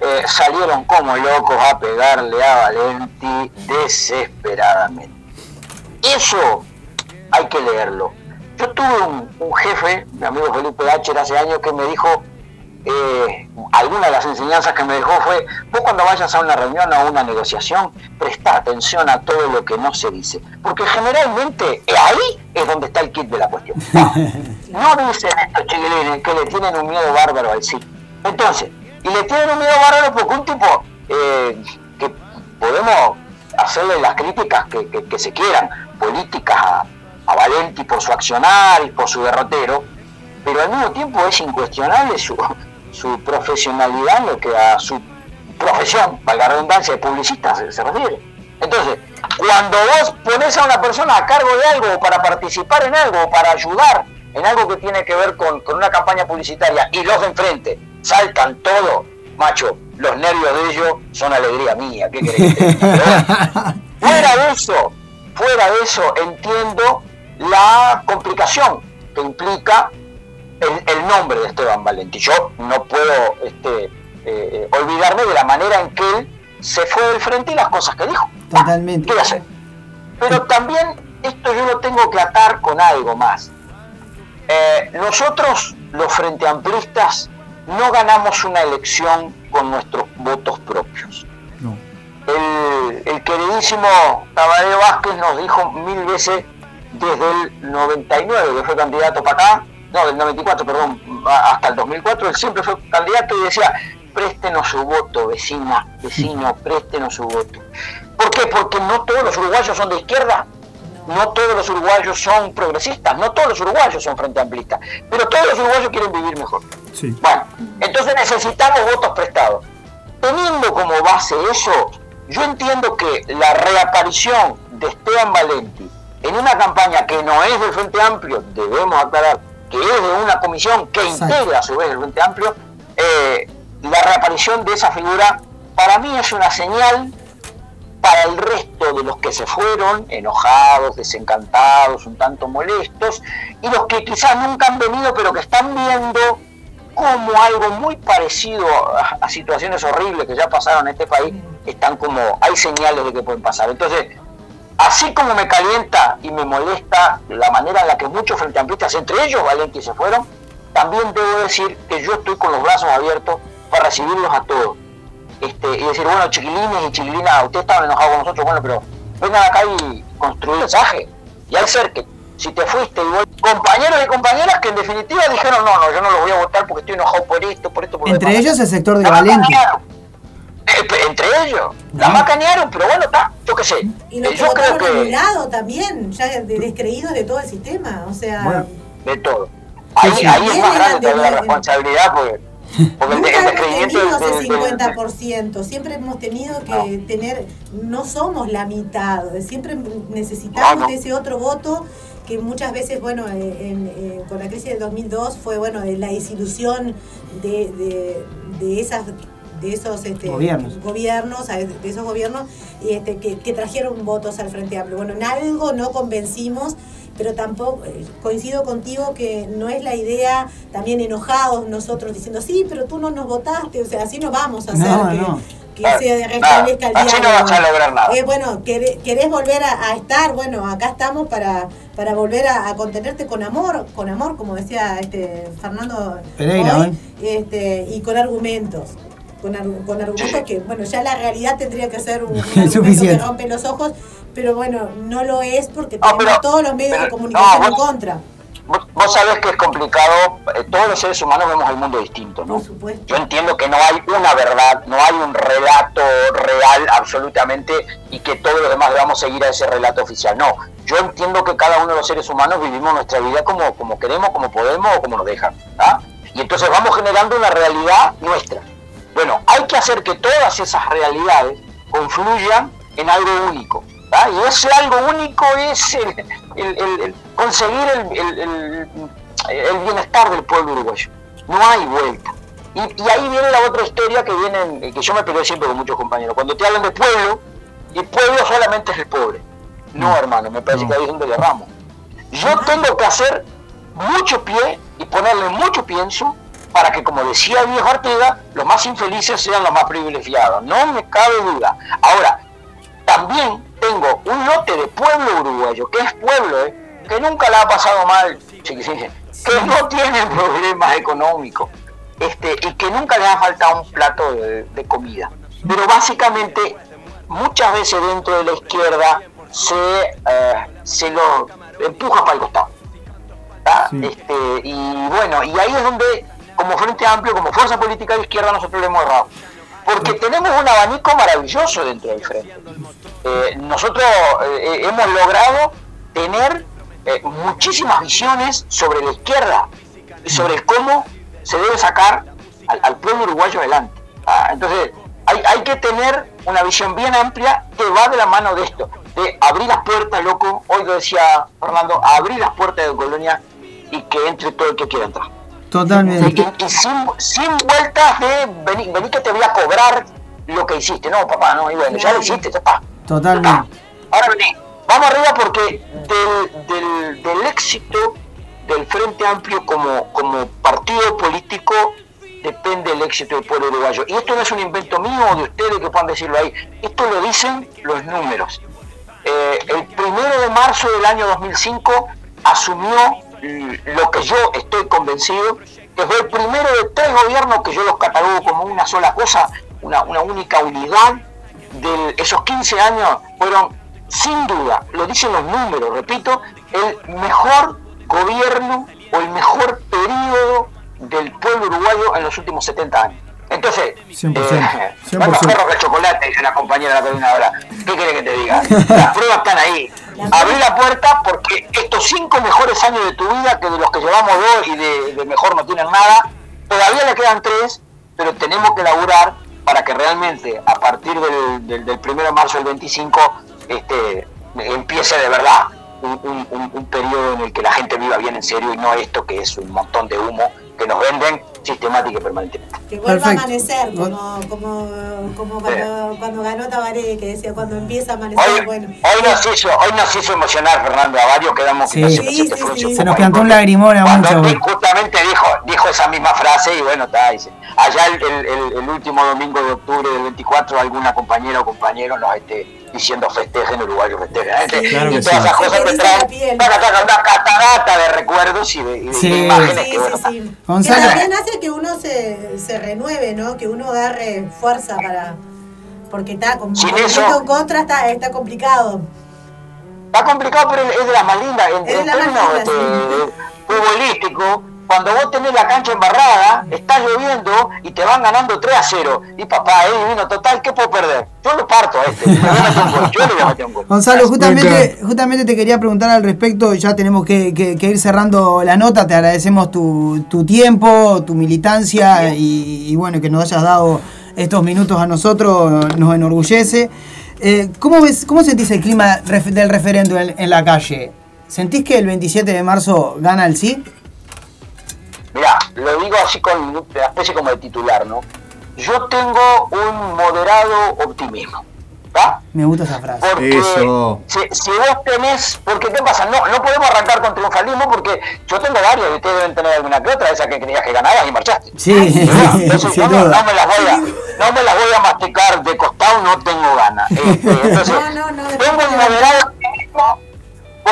eh, salieron como locos a pegarle a Valenti desesperadamente. Eso hay que leerlo. Yo tuve un, un jefe, mi amigo Felipe Hacher, hace años que me dijo, eh, alguna de las enseñanzas que me dejó fue, vos cuando vayas a una reunión o a una negociación, presta atención a todo lo que no se dice, porque generalmente eh, ahí es donde está el kit de la cuestión. No, no dicen estos chiquilines que le tienen un miedo bárbaro al sí. Entonces, y le tienen un miedo bárbaro porque un tipo eh, que podemos hacerle las críticas que, que- que se quieran, políticas a, a Valenti por su accionar y por su derrotero, pero al mismo tiempo es incuestionable su, su profesionalidad en lo que a su profesión, valga la redundancia, de publicista se, se refiere. Entonces, cuando vos pones a una persona a cargo de algo, para participar en algo, para ayudar en algo que tiene que ver con, con una campaña publicitaria, y los de enfrente saltan todo, macho, los nervios de ellos son alegría mía, ¿qué querés que te diga? Pero, Fuera de eso, fuera de eso, entiendo la complicación que implica el, el nombre de Esteban Valenti. Yo no puedo este, eh, olvidarme de la manera en que él se fue del frente y las cosas que dijo. Totalmente. Pero también esto yo lo tengo que atar con algo más. Eh, nosotros, los frente amplistas, no ganamos una elección con nuestros votos propios. No. El, el queridísimo Tabaré Vázquez nos dijo mil veces desde el 99 que fue candidato para acá, no, del 94, perdón, hasta el 2004, él siempre fue candidato y decía, préstenos su voto, vecina, vecino, préstenos su voto. ¿Por qué? Porque no todos los uruguayos son de izquierda, no todos los uruguayos son progresistas, no todos los uruguayos son frente amplistas, pero todos los uruguayos quieren vivir mejor. Sí. Bueno, entonces necesitamos votos prestados. Teniendo como base eso, yo entiendo que la reaparición de Esteban Valenti en una campaña que no es del Frente Amplio, debemos aclarar que es de una comisión que Exacto. integra a su vez el Frente Amplio, eh, la reaparición de esa figura para mí es una señal para el resto de los que se fueron enojados, desencantados, un tanto molestos, y los que quizás nunca han venido, pero que están viendo como algo muy parecido a, a situaciones horribles que ya pasaron en este país, están como, hay señales de que pueden pasar. Entonces, así como me calienta y me molesta la manera en la que muchos frente amplistas, entre ellos Valenti, se fueron, también debo decir que yo estoy con los brazos abiertos para recibirlos a todos este, y decir, bueno, chiquilines y chiquilinas, ustedes estaban enojados con nosotros, bueno, pero vengan acá y construir un mensaje y al ser que si te fuiste vos- compañeros y compañeras que en definitiva dijeron, no, no, yo no los voy a votar porque estoy enojado por esto, por esto, por lo Entre demás". ellos el sector de Valenti. Eh, entre ellos, la macanearon, pero bueno, está, yo qué sé. Y los Eh, yo creo que anulado también, ya de- descreídos de todo el sistema. O sea, Bueno. de todo. Ahí, sí. ahí es más grande la responsabilidad porque Porque el Nunca hemos tenido ese del- del- 50%, siempre hemos tenido que tener, no somos la mitad, siempre necesitamos No, no. de ese otro voto que muchas veces, bueno, eh, en- con la crisis del 2002 fue, bueno, la desilusión de, de, de esas de esos este, Gobiernos. gobiernos, a- de esos gobiernos y este, que, que trajeron votos al Frente Amplio. Bueno, en algo no convencimos, pero tampoco eh, coincido contigo que no es la idea también enojados nosotros diciendo, sí, pero tú no nos votaste, o sea, así no vamos a hacer No, que, no. que Claro, se nada, restablezca el así no vas a lograr nada. Eh, bueno, querés, querés volver a, a estar, bueno, acá estamos para, para volver a, a contenerte con amor, con amor, como decía este Fernando Pereira, hoy, ¿eh? este, y con argumentos. Con, con argumentos que, bueno, ya la realidad tendría que ser un, un argumento que Suficiente. rompe los ojos, pero bueno, no lo es porque No, tenemos pero- todos los medios de comunicación no, en vos- contra. Vos, vos sabés que es complicado, eh, todos los seres humanos vemos el mundo distinto, ¿no? Por supuesto. Yo entiendo que no hay una verdad, no hay un relato real absolutamente y que todos los demás debamos seguir a ese relato oficial. No, yo entiendo que cada uno de los seres humanos vivimos nuestra vida como, como queremos, como podemos o como nos dejan. ¿ah? Y entonces vamos generando una realidad nuestra. Bueno, hay que hacer que todas esas realidades confluyan en algo único. Y ese algo único es el, el- el- el conseguir el, el- el- el bienestar del pueblo uruguayo. No hay vuelta. Y, y ahí viene la otra historia que viene, que yo me peleo siempre con muchos compañeros. Cuando te hablan de pueblo, y pueblo solamente es el pobre. No, hermano, me parece que ahí es donde le erramos. Yo tengo que hacer mucho pie y ponerle mucho pienso para que, como decía el viejo Artiga, los más infelices sean los más privilegiados. No me cabe duda. Ahora, también tengo un lote de pueblo uruguayo, que es pueblo, ¿eh? que nunca la ha pasado mal, que no tienen problemas económicos este, y que nunca les ha faltado un plato de, de comida. Pero básicamente, muchas veces dentro de la izquierda se, eh, se lo empuja para el costado. Este, y bueno, y ahí es donde, como Frente Amplio, como fuerza política de izquierda, nosotros le hemos errado. Porque tenemos un abanico maravilloso dentro del Frente. Eh, nosotros eh, hemos logrado tener eh, muchísimas visiones sobre la izquierda y sobre cómo se debe sacar al, al pueblo uruguayo adelante. Ah, entonces, hay, hay que tener una visión bien amplia que va de la mano de esto, de abrir las puertas, loco, hoy lo decía Fernando, abrir las puertas de Colonia y que entre todo el que quiera entrar. Totalmente. y- y sin, sin vueltas de vení, vení que te voy a cobrar lo que hiciste. No, papá, no, y bueno, ya lo hiciste, está. Totalmente. Ahora vení, vamos arriba porque del, del, del éxito del Frente Amplio como, como partido político depende el éxito del pueblo uruguayo. Y esto no es un invento mío o de ustedes que puedan decirlo ahí. Esto lo dicen los números. Eh, el primero de marzo del año 2005 asumió lo que yo estoy convencido, que fue el primero de tres gobiernos que yo los catalogo como una sola cosa, una, única unidad. De esos 15 años fueron, sin duda, lo dicen los números, repito, el mejor gobierno o el mejor periodo del pueblo uruguayo en los últimos 70 años. Entonces, 100%, eh, 100%. más perro que el chocolate, dice la compañera de la Carolina ahora. ¿Qué quiere que te diga? Las pruebas están ahí. Abrí la puerta porque estos cinco mejores años de tu vida, que de los que llevamos dos y de, de mejor no tienen nada, todavía le quedan tres, pero tenemos que laburar para que realmente a partir del, del, del 1 de marzo del 25 este, empiece de verdad un, un- un- un periodo en el que la gente viva bien en serio y no esto que es un montón de humo que nos venden sistemática y permanentemente. Que vuelva Perfecto. a amanecer, como, como, como cuando, cuando ganó Tabaré, que decía, cuando empieza a amanecer, Hoy, bueno. hoy, nos hizo, hoy nos hizo emocionar Fernando a varios, quedamos que Sí. no se- Sí, se sí, sí. nos ahí, cantó un lagrimón a él justamente dijo, dijo esa misma frase y bueno, está, dice, allá el, el- el- el último domingo de octubre del 24 alguna compañera o compañero nos esté diciendo festejen, uruguayos festejen, este, Claro y todas sí. esas cosas te la traen, una catarata de recuerdos y de, y de- Sí. de imágenes Sí, que bueno, sí, sí. Que también hace que uno se, se renueve, ¿no? Que uno agarre fuerza para... Porque está con eso- en contra está, está complicado. Está complicado, pero es de las más lindas. En, más términos este, futbolísticos, cuando vos tenés la cancha embarrada, está lloviendo y te van ganando 3 a 0. Y papá, es divino, total, ¿qué puedo perder? Yo lo parto a este. me voy a meter un gol, Yo le voy a meter un gol. Gonzalo, justamente, justamente te quería preguntar al respecto, ya tenemos que, que- que ir cerrando la nota, te agradecemos tu, tu tiempo, tu militancia y, y bueno, que nos hayas dado estos minutos a nosotros, nos enorgullece. Eh, ¿cómo, ves, ¿Cómo sentís el clima del referéndum en, en la calle? ¿Sentís que el 27 de marzo gana el sí? Mirá, lo digo así con una especie como de titular, ¿no? Yo tengo un moderado optimismo, ¿está? Me gusta esa frase. Porque Eso. Si, si vos tenés, porque ¿qué pasa? No, no podemos arrancar con triunfalismo porque yo tengo varios y ustedes deben tener alguna que otra, esa que creías que ganabas y marchaste. Sí. Entonces, no, duda. no me las voy a, no me las voy a masticar de costado, no tengo ganas. Este, entonces, No,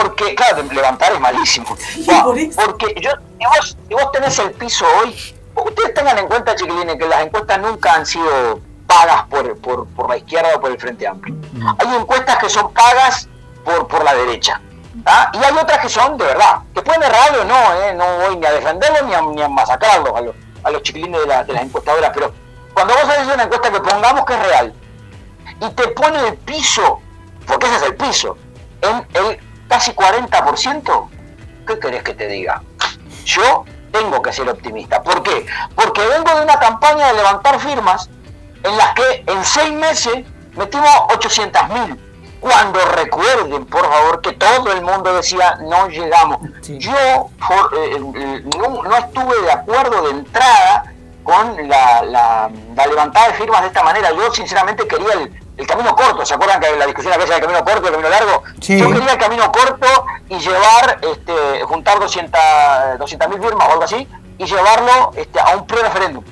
porque, claro, levantar es malísimo. Por porque yo, si vos, si vos tenés el piso hoy, ustedes tengan en cuenta, chiquilines, que las encuestas nunca han sido pagas por, por, por la izquierda o por el Frente Amplio. Hay encuestas que son pagas por, por la derecha. ¿ah? Y hay otras que son de verdad, que pueden errar o no, ¿eh? no voy ni a defenderlos ni a, ni a masacrarlos a los, a los chiquilines de, la- de las encuestadoras, pero cuando vos haces una encuesta que pongamos que es real y te pone el piso, porque ese es el piso, en el casi 40%, ¿qué querés que te diga? Yo tengo que ser optimista. ¿Por qué? Porque vengo de una campaña de levantar firmas en las que en seis meses metimos 800 mil. Cuando recuerden, por favor, que todo el mundo decía no llegamos. Sí. Yo por- eh, eh, no, no estuve de acuerdo de entrada con la, la- la levantada de firmas de esta manera. Yo sinceramente quería el, el camino corto. ¿Se acuerdan que la discusión aquella del camino corto y el camino largo? Sí. Yo quería el camino corto y llevar, este, juntar 200 mil firmas o algo así y llevarlo este, a un pre-referéndum.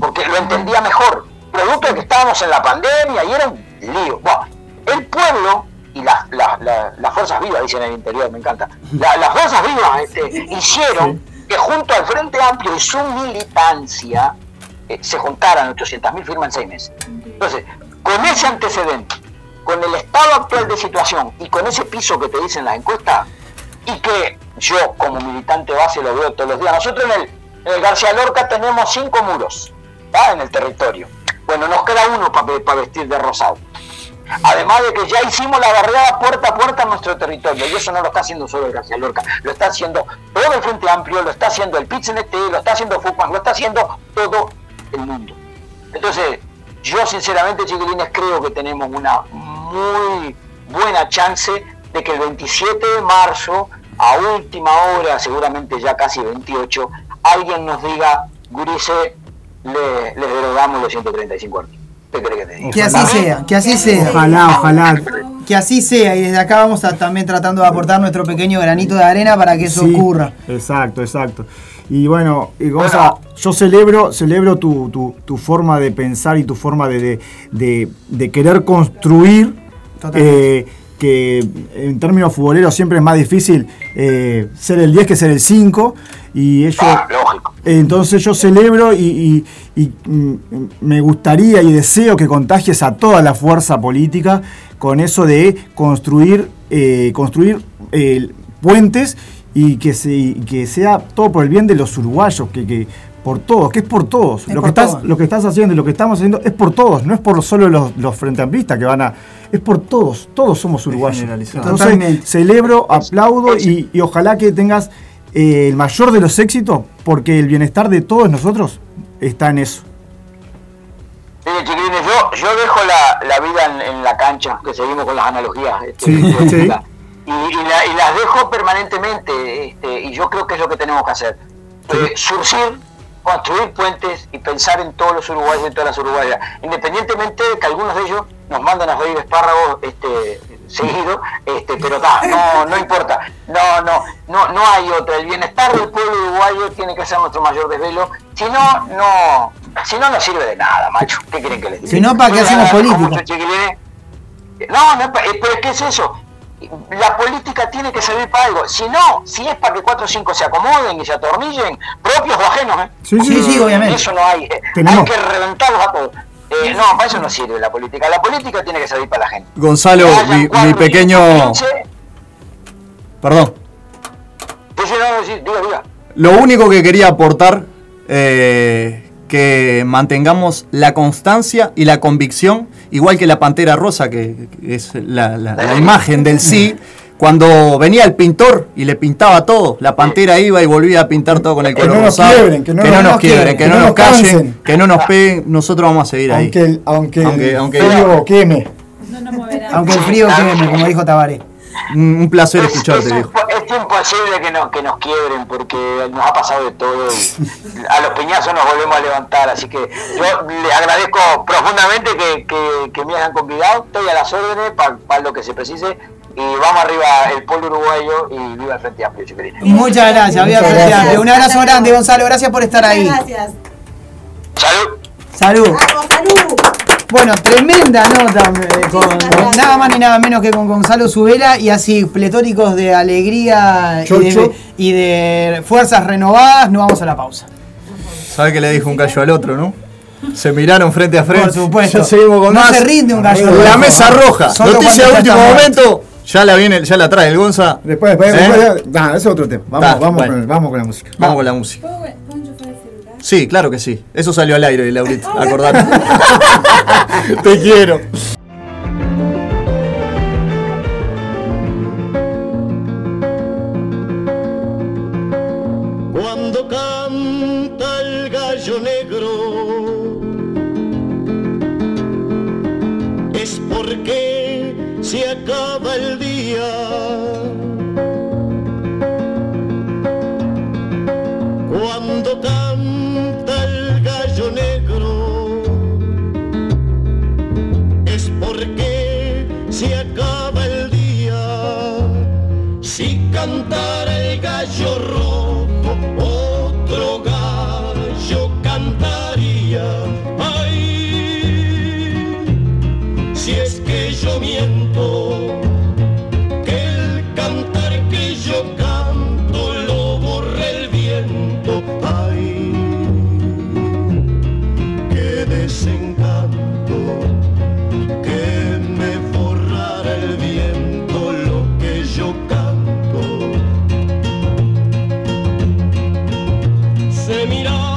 Porque lo entendía mejor. Producto de que estábamos en la pandemia y era un lío. Bueno, el pueblo y las, las- las fuerzas vivas, dicen en el interior, me encanta. La- las fuerzas vivas este, hicieron que junto al Frente Amplio y su militancia eh, se juntaran 800.000 firmas en seis meses. Entonces, con ese antecedente, con el estado actual de situación y con ese piso que te dicen las encuestas, y que yo como militante base lo veo todos los días. Nosotros en el, en el García Lorca tenemos cinco muros ¿tá? en el territorio. Bueno, nos queda uno para vestir de rosado. Además de que ya hicimos la barrera puerta a puerta en nuestro territorio, y eso no lo está haciendo solo el García Lorca, lo está haciendo todo el Frente Amplio, lo está haciendo el PITCNT, lo está haciendo FUCMAN, lo está haciendo todo el mundo. Entonces, yo sinceramente, chiquilines, creo que tenemos una muy buena chance de que el 27 de marzo, a última hora, seguramente ya casi 28, alguien nos diga, Gurice, le, les derogamos los 135 artículos. ¿Qué crees que te diga? Que así sea, que así sea. Ojalá, ojalá. Que así sea, y desde acá vamos a también tratando de aportar nuestro pequeño granito de arena para que eso Sí, ocurra. Exacto, exacto. Y bueno, Gonza, yo celebro, celebro tu, tu- tu forma de pensar y tu forma de, de- de- de querer construir. Eh, que en términos futboleros siempre es más difícil eh, ser el 10 que ser el 5. Y ello, Ah, entonces yo celebro y, y- y, mm, me gustaría y deseo que contagies a toda la fuerza política con eso de construir, eh, construir eh, puentes y que, se, y que sea todo por el bien de los uruguayos, que, que por todos, que es por todos. Es lo, por que estás, todos. lo que estás haciendo y lo que estamos haciendo es por todos, no es por solo los, los frente amplistas que van a... Es por todos, todos somos uruguayos. Entonces, Totalmente. celebro, aplaudo y, y ojalá que tengas eh, el mayor de los éxitos, porque el bienestar de todos nosotros está en eso. Mire, chiquilines, yo, yo dejo la, la vida en, en la cancha, que seguimos con las analogías. este, Sí, sí. Y, y la- y las dejo permanentemente, este, y yo creo que es lo que tenemos que hacer. Eh, surcir, construir puentes y pensar en todos los uruguayos y todas las uruguayas, independientemente de que algunos de ellos nos manden a freír espárragos este, seguido, este, pero ta, no, no importa, no, no, no, no hay otra. El bienestar del pueblo uruguayo tiene que ser nuestro mayor desvelo, si no, no, si no, no sirve de nada, macho. ¿Qué quieren que les diga? Si no, ¿para qué hacemos política? No, no, eh, pero es que es eso. La política tiene que servir para algo. Si no, si es para que cuatro o cinco se acomoden y se atornillen, propios o ajenos, ¿eh? Sí, Sí, sí, obviamente. Eso no hay. eh, Tenemos- Hay que reventarlos a todos. Eh, no, para eso no sirve la política. La política tiene que servir para la gente. Gonzalo, mi, cuatro, mi pequeño... Perdón. Pues, no, no, sí, diga, diga. Lo único que quería aportar, eh, que mantengamos la constancia y la convicción, igual que la Pantera Rosa, que, es la, la- la imagen del sí. Cuando venía el pintor y le pintaba todo, la pantera iba y volvía a pintar todo con el color rosado. que no nos- nos no nos quiebren, que no nos callen, que no nos peguen, nosotros vamos a seguir ahí. Aunque el, aunque Aunque- el aunque- frío queme. No. Aunque el frío queme, como dijo Tabaré. Un, placer Es, escucharte, es viejo. Impo- es imposible que nos, que nos quiebren porque nos ha pasado de todo y a los peñazos nos volvemos a levantar. Así que yo le agradezco profundamente que, que- que me hayan convidado. Estoy a las órdenes para lo que se precise y vamos arriba el pueblo uruguayo y viva el Frente Amplio, chiquilines. Muchas gracias, Vía Muchas Frente gracias. Amplio. Un abrazo grande, Gonzalo. Gracias por estar ahí. Gracias. Salud. Salud. Vamos, salud. Bueno, tremenda nota eh, con, nada más ni nada menos que con Gonzalo Subela y así pletóricos de alegría y de, Chocho. y de fuerzas renovadas. Nos vamos a la pausa. ¿Sabe qué le dijo un gallo al otro, no? Se miraron frente a frente. Por supuesto. Ya seguimos con no más. se rinde un gallo. La rojo. mesa roja. Solo Noticia de último momento. Ya la viene, ya la trae el Gonza. Después, después, ¿Eh? después nah, ese es otro tema. Vamos, Ta, vamos, bueno. con, el- vamos con la música. Vamos con la música. Sí, claro que sí. Eso salió al aire, Laurita. Acordate. Te quiero. Se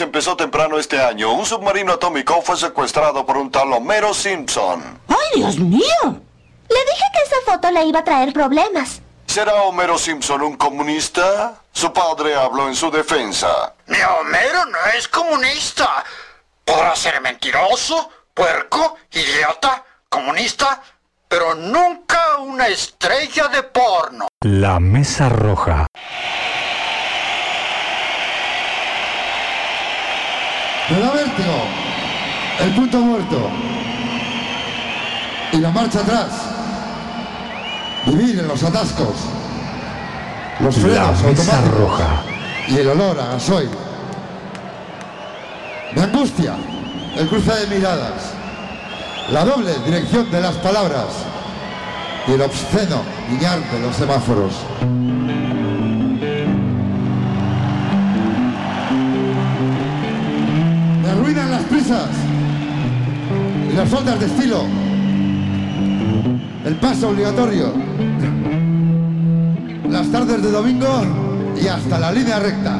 empezó temprano este año. Un submarino atómico fue secuestrado por un tal Homero Simpson. ¡Ay, Dios mío! Le dije que esa foto le iba a traer problemas. ¿Será Homero Simpson un comunista? Su padre habló en su defensa. Mi Homero no es comunista. Podrá ser mentiroso, puerco, idiota, comunista, pero nunca una estrella de porno. La Mesa Roja. Me da vértigo. El punto muerto. Y la marcha atrás. Vivir en los atascos. Los frenos automáticos. Roja. Y el olor a gasoil. Me angustia el cruce de miradas. La doble dirección de las palabras. Y el obsceno guiñar de los semáforos. Me arruinan las prisas las faltas de estilo. El paso obligatorio. Las tardes de domingo y hasta la línea recta.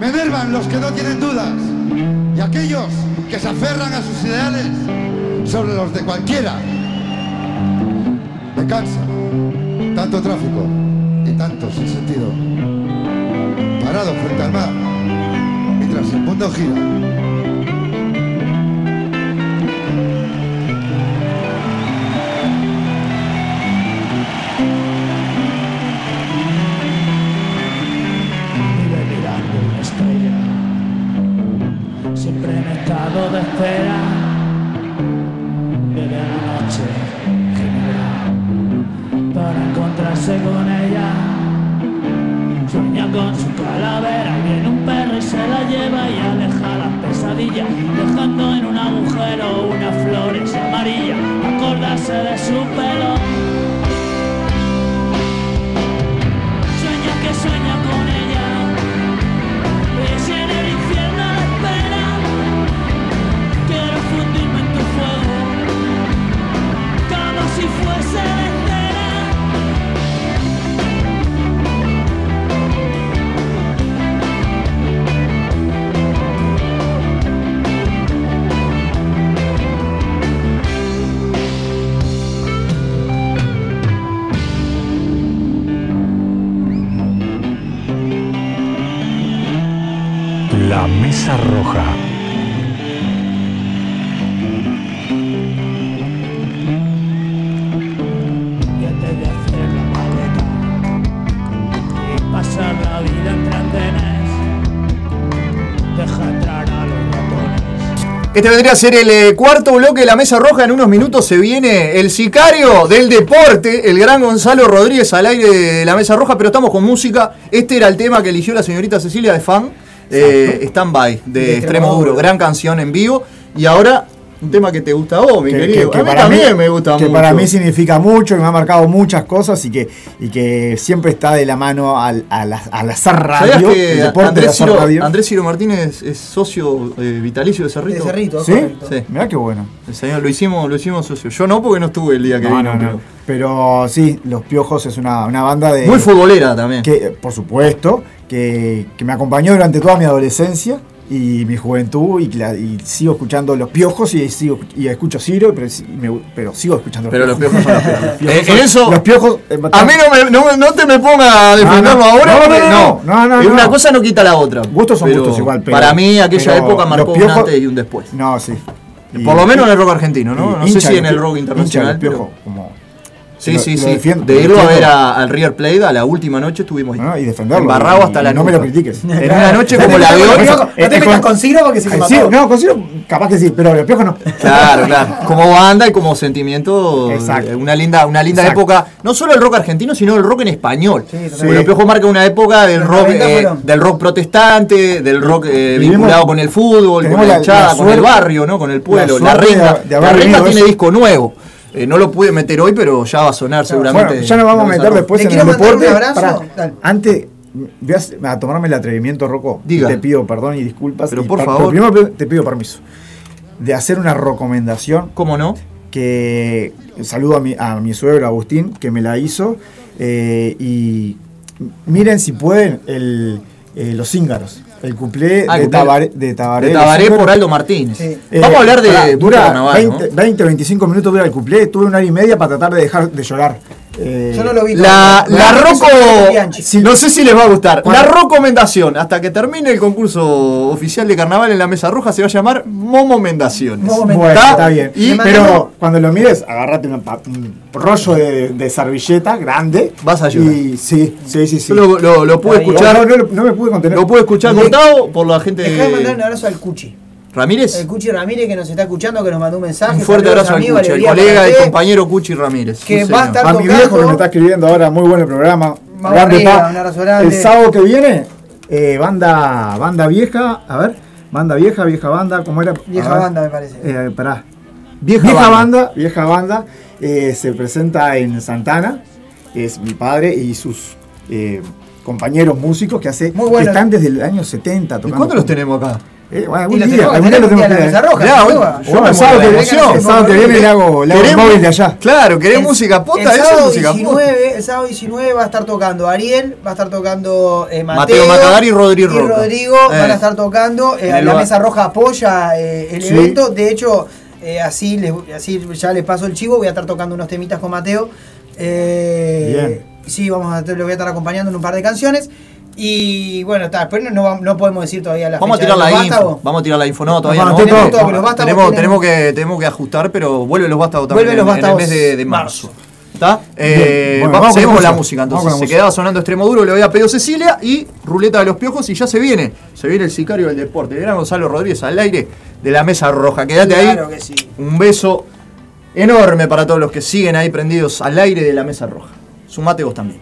Me enervan los que no tienen dudas y aquellos que se aferran a sus ideales sobre los de cualquiera. Me cansa tanto tráfico y tanto sin sentido. Parado frente al mar mientras el mundo gira. De espera. Vive la noche para encontrarse con ella. Sueña con su calavera, viene un perro y se la lleva y aleja las pesadillas, dejando en un agujero unas flores amarillas, acordarse de su Este vendría a ser el eh, cuarto bloque de la Mesa Roja. En unos minutos se viene el sicario del deporte, el gran Gonzalo Rodríguez al aire de la Mesa Roja, pero estamos con música. Este era el tema que eligió la señorita Cecilia de Fan, eh, Stand By, de Extremo Duro. Gran canción en vivo. Y ahora, un tema que te gusta a vos, mi que, querido. que- que a mí para también mí, me gusta que mucho. para mí significa mucho, que me ha marcado muchas cosas y que, y que siempre está de la mano al, a la, ¿Sabías radio, que el deporte de Andrés hacer Ciro, radio. Andrés Ciro Martínez es socio eh, vitalicio de Cerrito? De Cerrito, ¿Sí? correcto. Sí. Mirá qué bueno. El señor, lo hicimos, lo hicimos socio. Yo no porque no estuve el día que No, vino. no, no. Pero sí, Los Piojos es una, una banda de. Muy futbolera también. Que, por supuesto, que, que me acompañó durante toda mi adolescencia y mi juventud y, que la- y sigo escuchando Los Piojos y, sigo, y escucho Ciro, pero, sí- me- pero sigo escuchando Pero los piojos son los piojos. Los piojos Eh, son- en eso- Los Piojos. eh, A mí no, me, no, no te me pongas a defenderlo No, no. ahora. No, no, no, no, no, Una no. cosa no quita la otra. Gustos son Pero gustos igual, pero. Para mí, aquella pero época marcó un antes y un después. No, sí. Y- Por lo menos en el rock argentino, ¿no? y No sé si en el rock internacional. los pero- Piojos, como- Sí, lo- sí, lo sí. de lo irlo a ver a- al River Plate a la última noche estuvimos. Ah, y defenderlo. Embarrado hasta y la no me lo critiques. En una noche como la de hoy. No te metas con Ciro porque se sí, mató. no, con Ciro capaz que sí, pero los piojos no. Claro, claro. Como banda y como sentimiento, Exacto. eh, una linda, una linda Exacto. época. No solo el rock argentino, sino el rock en español. totalmente. Porque Los Piojos marca una época del rock, 90 eh, del rock protestante, del rock eh, vinculado con el fútbol, con la hinchada, con el barrio, ¿no? Con el pueblo. la La, renga. la renga tiene disco nuevo. Eh, no lo pude meter hoy, pero ya va a sonar seguramente. Bueno, ya nos vamos a meter después Le en quiero el mandar deporte. un abrazo. Antes, voy a, a tomarme el atrevimiento, Rocco. Diga. Te pido perdón y disculpas. Pero y por par- favor. primero te pido permiso. De hacer una recomendación ¿Cómo no? que saludo a mi, a mi suegro Agustín, que me la hizo. eh, y miren si pueden el, eh, Los Cíngaros. El cuplé Ah, de, Tabaré, de Tabaré. de por Aldo Martínez. Eh, Vamos a hablar de dura Carnaval, ¿no? 20, 20, 25 minutos dura el cuplé. Tuve una hora y media para tratar de dejar de llorar. Eh, Yo no lo vi La, todo. la es Bianchi. no sé si les va a gustar. ¿Cuál? La recomendación, hasta que termine el concurso oficial de carnaval en la Mesa Roja, se va a llamar Momo Mendaciones. Momo Bueno, ¿Está? está bien. Y- pero cuando lo mires, agarrate una pa- un rollo de, de servilleta grande. Vas a llorar. Y sí, sí, sí. sí. Lo, lo- lo pude escuchar. No, no, no, me pude contener. Lo pude escuchar cortado por la gente Dejá de mandar un abrazo al Cuchi. Ramírez. El Cuchi Ramírez que nos está escuchando, que nos mandó un mensaje. Un fuerte abrazo al amigo, Cuchi, el colega y compañero Cuchi Ramírez. Que Sí, va a estar A mi viejo que me está escribiendo ahora, muy bueno el programa. Vamos Grande, arriba, pa. un abrazo grande. El sábado que viene, eh, banda, banda vieja, a ver, banda vieja, vieja banda, ¿cómo era? Vieja banda, me parece. Eh, pará. Vieja Vieja, banda. banda. vieja banda, eh, se presenta en Santana, es mi padre y sus eh, compañeros músicos que hace Muy bueno. que están desde el año 70 ¿Y tocando. cuándo los tenemos acá? Eh, bueno, algún lo día, algún lo tenemos que yo el sábado que- el sábado que viene le hago, le hago el Queremos- móvil de allá. Claro, ¿querés El- música posta? El Eso es sábado, música posta. 19, el sábado 19 va a estar tocando Ariel, va a estar tocando eh, Mateo, Mateo Macadar y Rodrigo y. Rodrigo Eh. van a estar tocando. eh, la Mesa Roja apoya eh, el Sí. evento. De hecho, eh, así, les, así ya les paso el chivo. Voy a estar tocando unos temitas con Mateo. Eh, Bien. Sí, vamos a, lo voy a estar acompañando en un par de canciones. Y bueno, está, después no, no, no podemos decir todavía la Vamos a fecha tirar de la info. vástagos. Vamos a tirar la info. No, todavía Vamos, no. tenemos todo, tenemos, que, tenemos que ajustar, pero vuelven los vástagos también Vuelven los en- en, el mes de, de marzo. ¿Está? Eh, bueno, va- vamos con la música. Vamos entonces. con Se música. quedaba sonando extremo duro, le voy a pedir Cecilia y Ruleta de los Piojos y ya se viene. Se viene el sicario del deporte. Gran Gonzalo Rodríguez al aire de la Mesa Roja. Quédate Claro ahí. que sí. Un beso enorme para todos los que siguen ahí prendidos al aire de la Mesa Roja. Sumate vos también.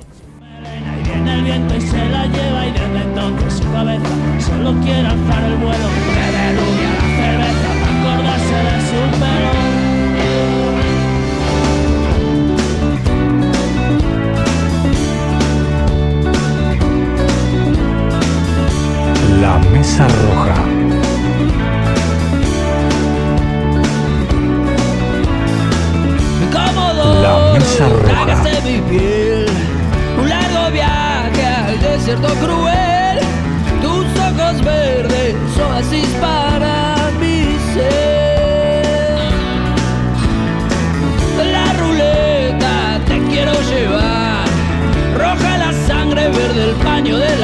El viento y se la lleva y desde entonces su cabeza solo quiere alzar el vuelo. Bebe rubia la cerveza para acordarse de su pelo. La Mesa Roja. La Mesa Roja. Desierto cruel. Tus ojos verdes, oasis para mi ser. La ruleta te quiero llevar. Roja la sangre, verde el paño de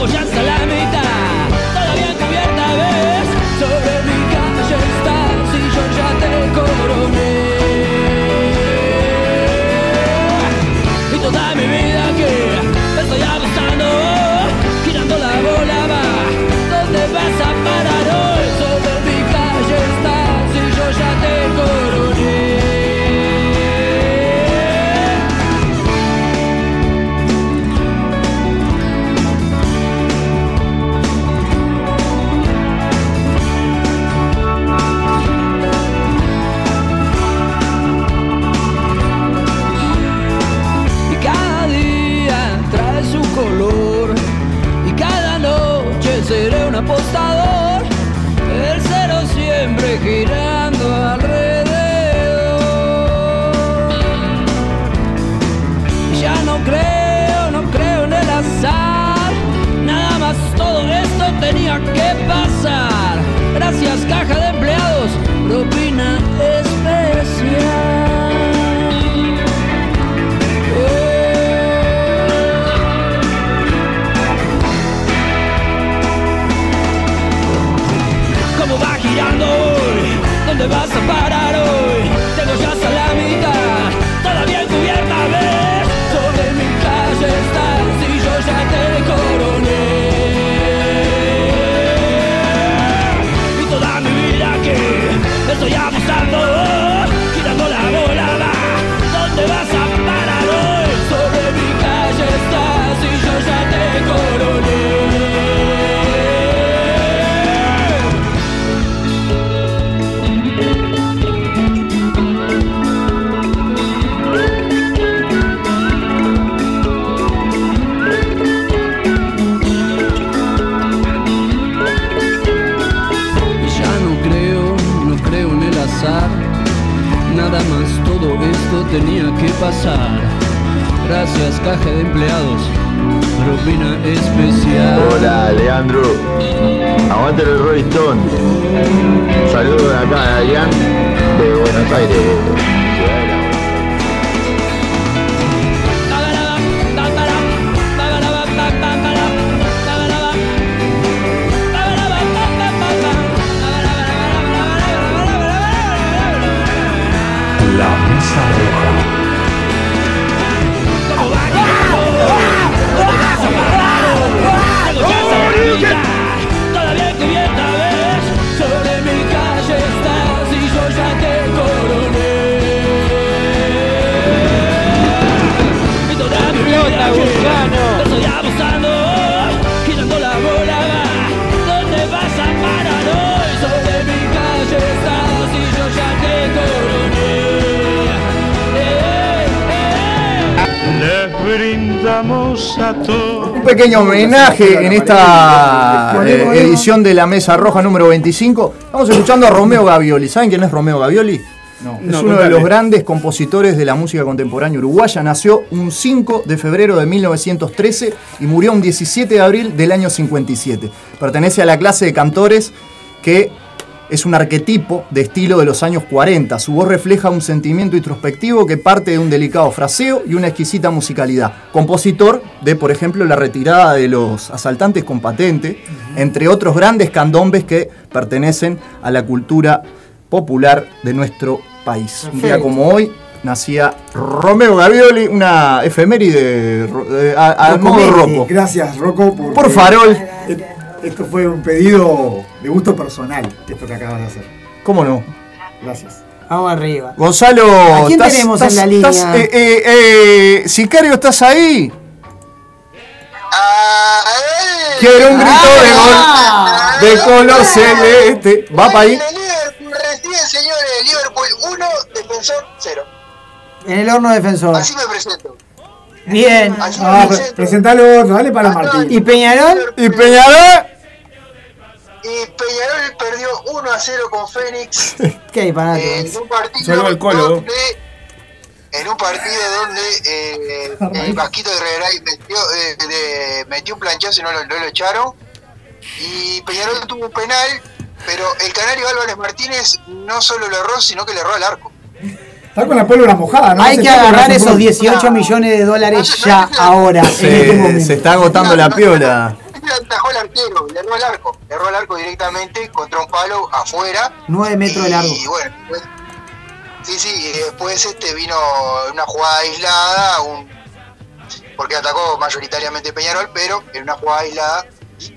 hoy? Tengo ya tenía que pasar. Gracias, caja de empleados. Propina especial. Hola, Leandro. Aguante el Rolling Stone. Saludos acá Adrián, de Buenos Aires. Pequeño homenaje en esta eh, edición de la Mesa Roja número 25. Estamos escuchando a Romeo Gavioli. ¿Saben quién es Romeo Gavioli? No. Es No, uno de los grandes compositores de la música contemporánea uruguaya. Nació un 5 de febrero de 1913 y murió un 17 de abril del año 57. Pertenece a la clase de cantores que es un arquetipo de estilo de los años 40. Su voz refleja un sentimiento introspectivo que parte de un delicado fraseo y una exquisita musicalidad. Compositor de, por ejemplo, La retirada de los asaltantes con patente, entre otros grandes candombes que pertenecen a la cultura popular de nuestro país. Un día como hoy nacía Romeo Gavioli, una efeméride ro- eh, a, a modo Rocco, roco. Gracias, Rocco. Por farol. e- Esto fue un pedido de gusto personal, esto que acabas de hacer. ¿Cómo no? Gracias. Vamos arriba. Gonzalo, ¿A quién estás- tenemos en la línea? estás, eh, eh, eh, Sicario, ¿estás ahí? Quiero un grito Ah. de gol de color celeste. ¿Va para ahí? Recién, señores, Liverpool 1, defensor 0. En el horno defensor. Así me presento. Bien. Ah, pre- presentalo otro, dale para Martín. ¿Y Peñarol? ¿Y Peñarol? Y Peñarol perdió 1 a 0 con Fénix ¿Qué hay para en un partido Colo. donde en un partido donde eh, el Vasquito de Regaray metió, eh, de- metió un planchazo y no lo, no lo echaron y Peñarol tuvo un penal pero el canario Álvarez Martínez no solo lo erró sino que le erró al arco Está con la pólvora mojada, ¿no? Hay que agarrar esos pólvora- 18 millones de dólares ya, ahora, en este Se, momento. se está agotando la piola. Le atajó el arquero le erró al arco le erró al arco directamente contra un palo afuera 9 metros de largo. Y bueno, pues, sí, sí, y después este vino una jugada aislada, un, porque atacó mayoritariamente Peñarol, pero en una jugada aislada,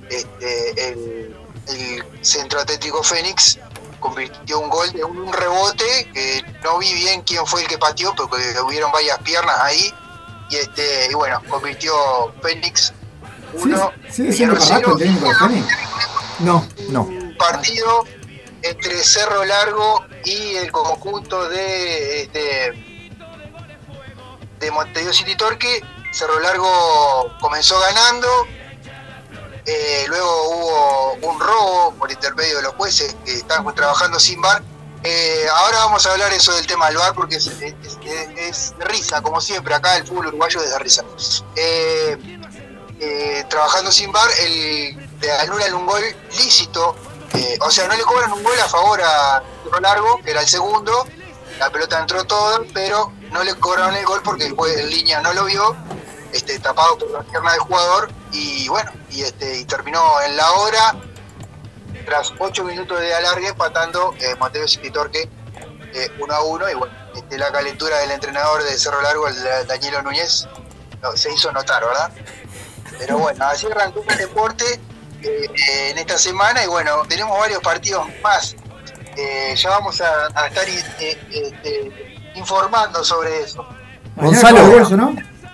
este, el, el centro atlético Fénix convirtió un gol de un, un rebote, que no vi bien quién fue el que pateó, porque hubieron varias piernas ahí, y este, y bueno, convirtió Fénix uno, ¿Sigue siendo Peñarol Carrasco el cero, técnico de Fénix? No, no. partido entre Cerro Largo y el conjunto de este, de Montevideo City Torque. Cerro Largo comenzó ganando, eh, luego hubo un robo por intermedio de los jueces que están trabajando sin bar. Eh, ahora vamos a hablar eso del tema del bar porque es, es- es- es de risa, como siempre, acá el fútbol uruguayo es de risa. Eh, eh, trabajando sin bar, el, le anulan un gol lícito, eh, o sea, no le cobran un gol a favor a Cerro Largo, que era el segundo, la pelota entró toda, pero no le cobraron el gol porque el en línea no lo vio, este, tapado por la pierna del jugador, y bueno, y, este, y terminó en la hora, tras 8 minutos de alargue, empatando eh, Mateo City Torque 1 a 1, y bueno, este, la calentura del entrenador de Cerro Largo, el Danielo Núñez, se hizo notar, ¿verdad? Pero bueno, así arrancó el deporte eh, eh, en esta semana y bueno, tenemos varios partidos más. Eh, ya vamos a, a estar eh, este, informando sobre eso. Gonzalo,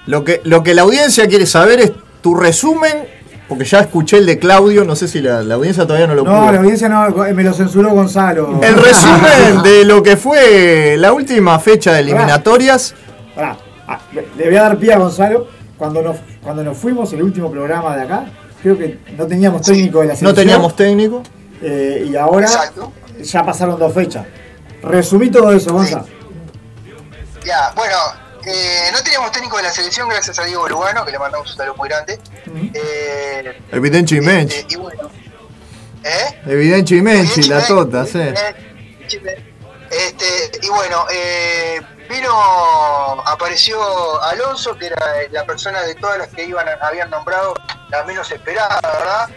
lo, que, lo que la audiencia quiere saber es tu resumen, porque ya escuché el de Claudio, no sé si la, la audiencia todavía no lo No, pudo. la audiencia no, me lo censuró Gonzalo. El resumen de lo que fue la última fecha de eliminatorias. Pará, ah, le voy a dar pie a Gonzalo. Cuando nos, cuando nos fuimos, el último programa de acá, creo que no teníamos técnico de la No selección. teníamos técnico. Eh, y ahora ya pasaron dos fechas. Resumí todo eso, Gonza. Ya, bueno, eh, no teníamos técnico de la selección gracias a Diego Lugano, que le mandamos un saludo muy grande. Eh, Evidenci y Menchi. este, y bueno, ¿eh? Evidenci y Menchi, la tota, sí. Este, y bueno, eh, vino, apareció Alonso, que era la persona de todas las que iban, habían nombrado, la menos esperada, ¿verdad?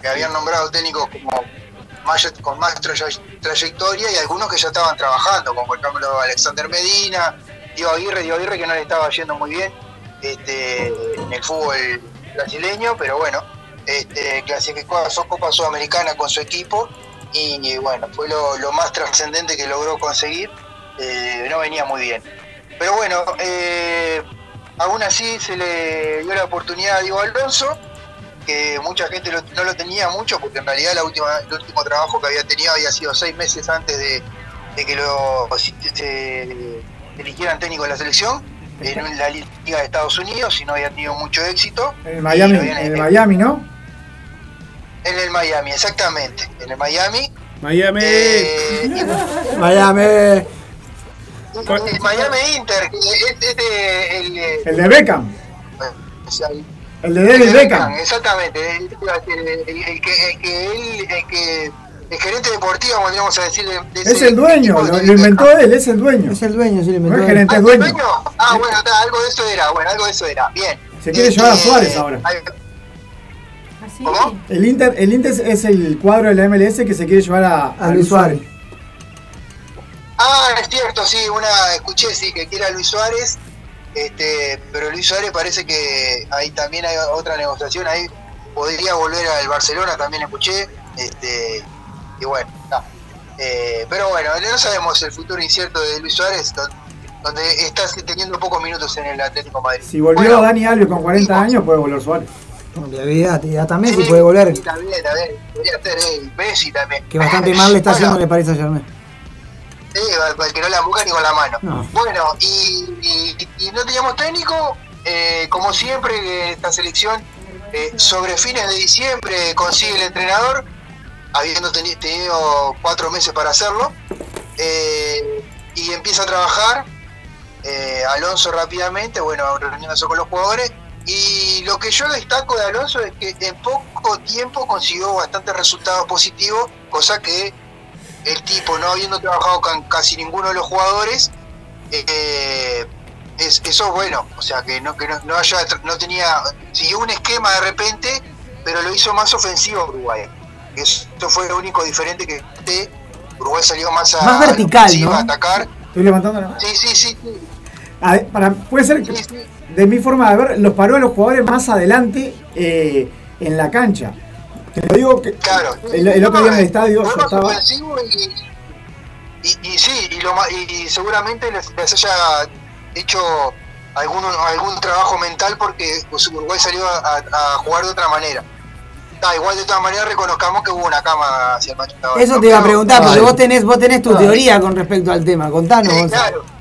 Que habían nombrado técnicos como con más trayectoria y algunos que ya estaban trabajando, como por ejemplo Alexander Medina, Diego Aguirre, Diego Aguirre que no le estaba yendo muy bien este, en el fútbol brasileño, pero bueno, este, clasificó a su Copa Sudamericana con su equipo y, bueno, fue lo más trascendente que logró conseguir, eh, no venía muy bien. Pero bueno, eh, aún así se le dio la oportunidad a Diego Alonso, que mucha gente lo- no lo tenía mucho, porque en realidad la última, el último trabajo que había tenido había sido seis meses antes de, de que lo se, se eligieran técnico de la selección, en la Liga de Estados Unidos, y no había tenido mucho éxito. En el Miami, en el Miami, ¿no? en el Miami, exactamente, en el Miami. Miami. Eh, Miami. El Miami Inter, que es, es de- el, eh, El de Beckham. o sea, el- El de David Beckham. Exactamente, el, el- el que, el que él, el que el gerente deportivo, podríamos a decir, de, de Es el dueño, lo, lo inventó él, es el dueño. Es el dueño, sí, lo No inventó. es él. gerente, Ah, es ¿el dueño. dueño? Ah, bueno, está, algo de eso era, bueno, algo de eso era, bien. Se quiere llevar a Este, Suárez ahora. ay, ¿Así? ¿Cómo? El Inter, el Inter es- es el cuadro de la MLS que se quiere llevar a, A Luis Suárez. Ah, es cierto, sí, una escuché, sí, que quiera Luis Suárez, este, pero Luis Suárez parece que ahí también hay otra negociación, ahí podría volver al Barcelona, también escuché, este, y bueno, está. Eh, pero bueno, no sabemos el futuro incierto de Luis Suárez, don- donde está teniendo pocos minutos en el Atlético de Madrid. Si volvió Dani Alves con 40 años, puede volver Suárez. Olvídate, ya también Sí, si puede volver. sí, También, también, podría ser eh, Messi también. Que bastante mal le está Bueno, haciendo el Paris Saint Germain. Sí, al que no la busca ni con la mano. No. Bueno, y, y- y no teníamos técnico, eh, como siempre, esta selección eh, sobre fines de diciembre consigue el entrenador, habiendo teni- tenido cuatro meses para hacerlo, eh, y empieza a trabajar. Alonso rápidamente, bueno, reuniéndose con los jugadores. Y lo que yo destaco de Alonso es que en poco tiempo consiguió bastantes resultados positivos, cosa que el tipo, no habiendo trabajado con casi ninguno de los jugadores, eh, es, eso es bueno. O sea, que no, que no, no haya, no tenía, siguió un esquema de repente, pero lo hizo más ofensivo Uruguay. Eso fue lo único diferente que Uruguay salió más a, Más vertical, ¿no? a atacar. Estoy levantando la mano. Sí, sí, sí. sí. A ver, para, puede ser que, de mi forma de ver, los paró a los jugadores más adelante eh, en la cancha. Te lo digo que Claro. el, el otro día en el estadio yo estaba. y, y, y sí, y, lo, ma- y, y seguramente les, les haya hecho algún, algún trabajo mental porque Uruguay salió a, a jugar de otra manera. Da, igual de todas maneras reconozcamos que hubo una cama hacia el macho Tavares. Eso te iba a preguntar, porque vos tenés, vos tenés tu teoría con respecto al tema. Contanos, Sí, Gonzalo. claro.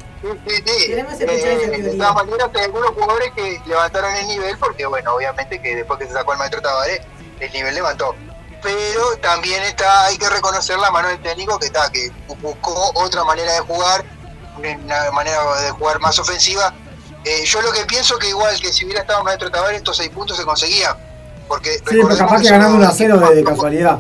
Sí, sí, sí. Queremos escuchar esa Eh, de todas maneras, hay algunos jugadores que levantaron el nivel, porque bueno, obviamente que después que se sacó el maestro Tavares, el nivel levantó. Pero también está, hay que reconocer la mano del técnico que está, que buscó otra manera de jugar, una manera de jugar más ofensiva. Eh, yo lo que pienso que igual que si hubiera estado maestro Tavares, estos seis puntos se conseguían. Porque Sí, pero capaz que ganando 1 a 0 equipos de, de casualidad.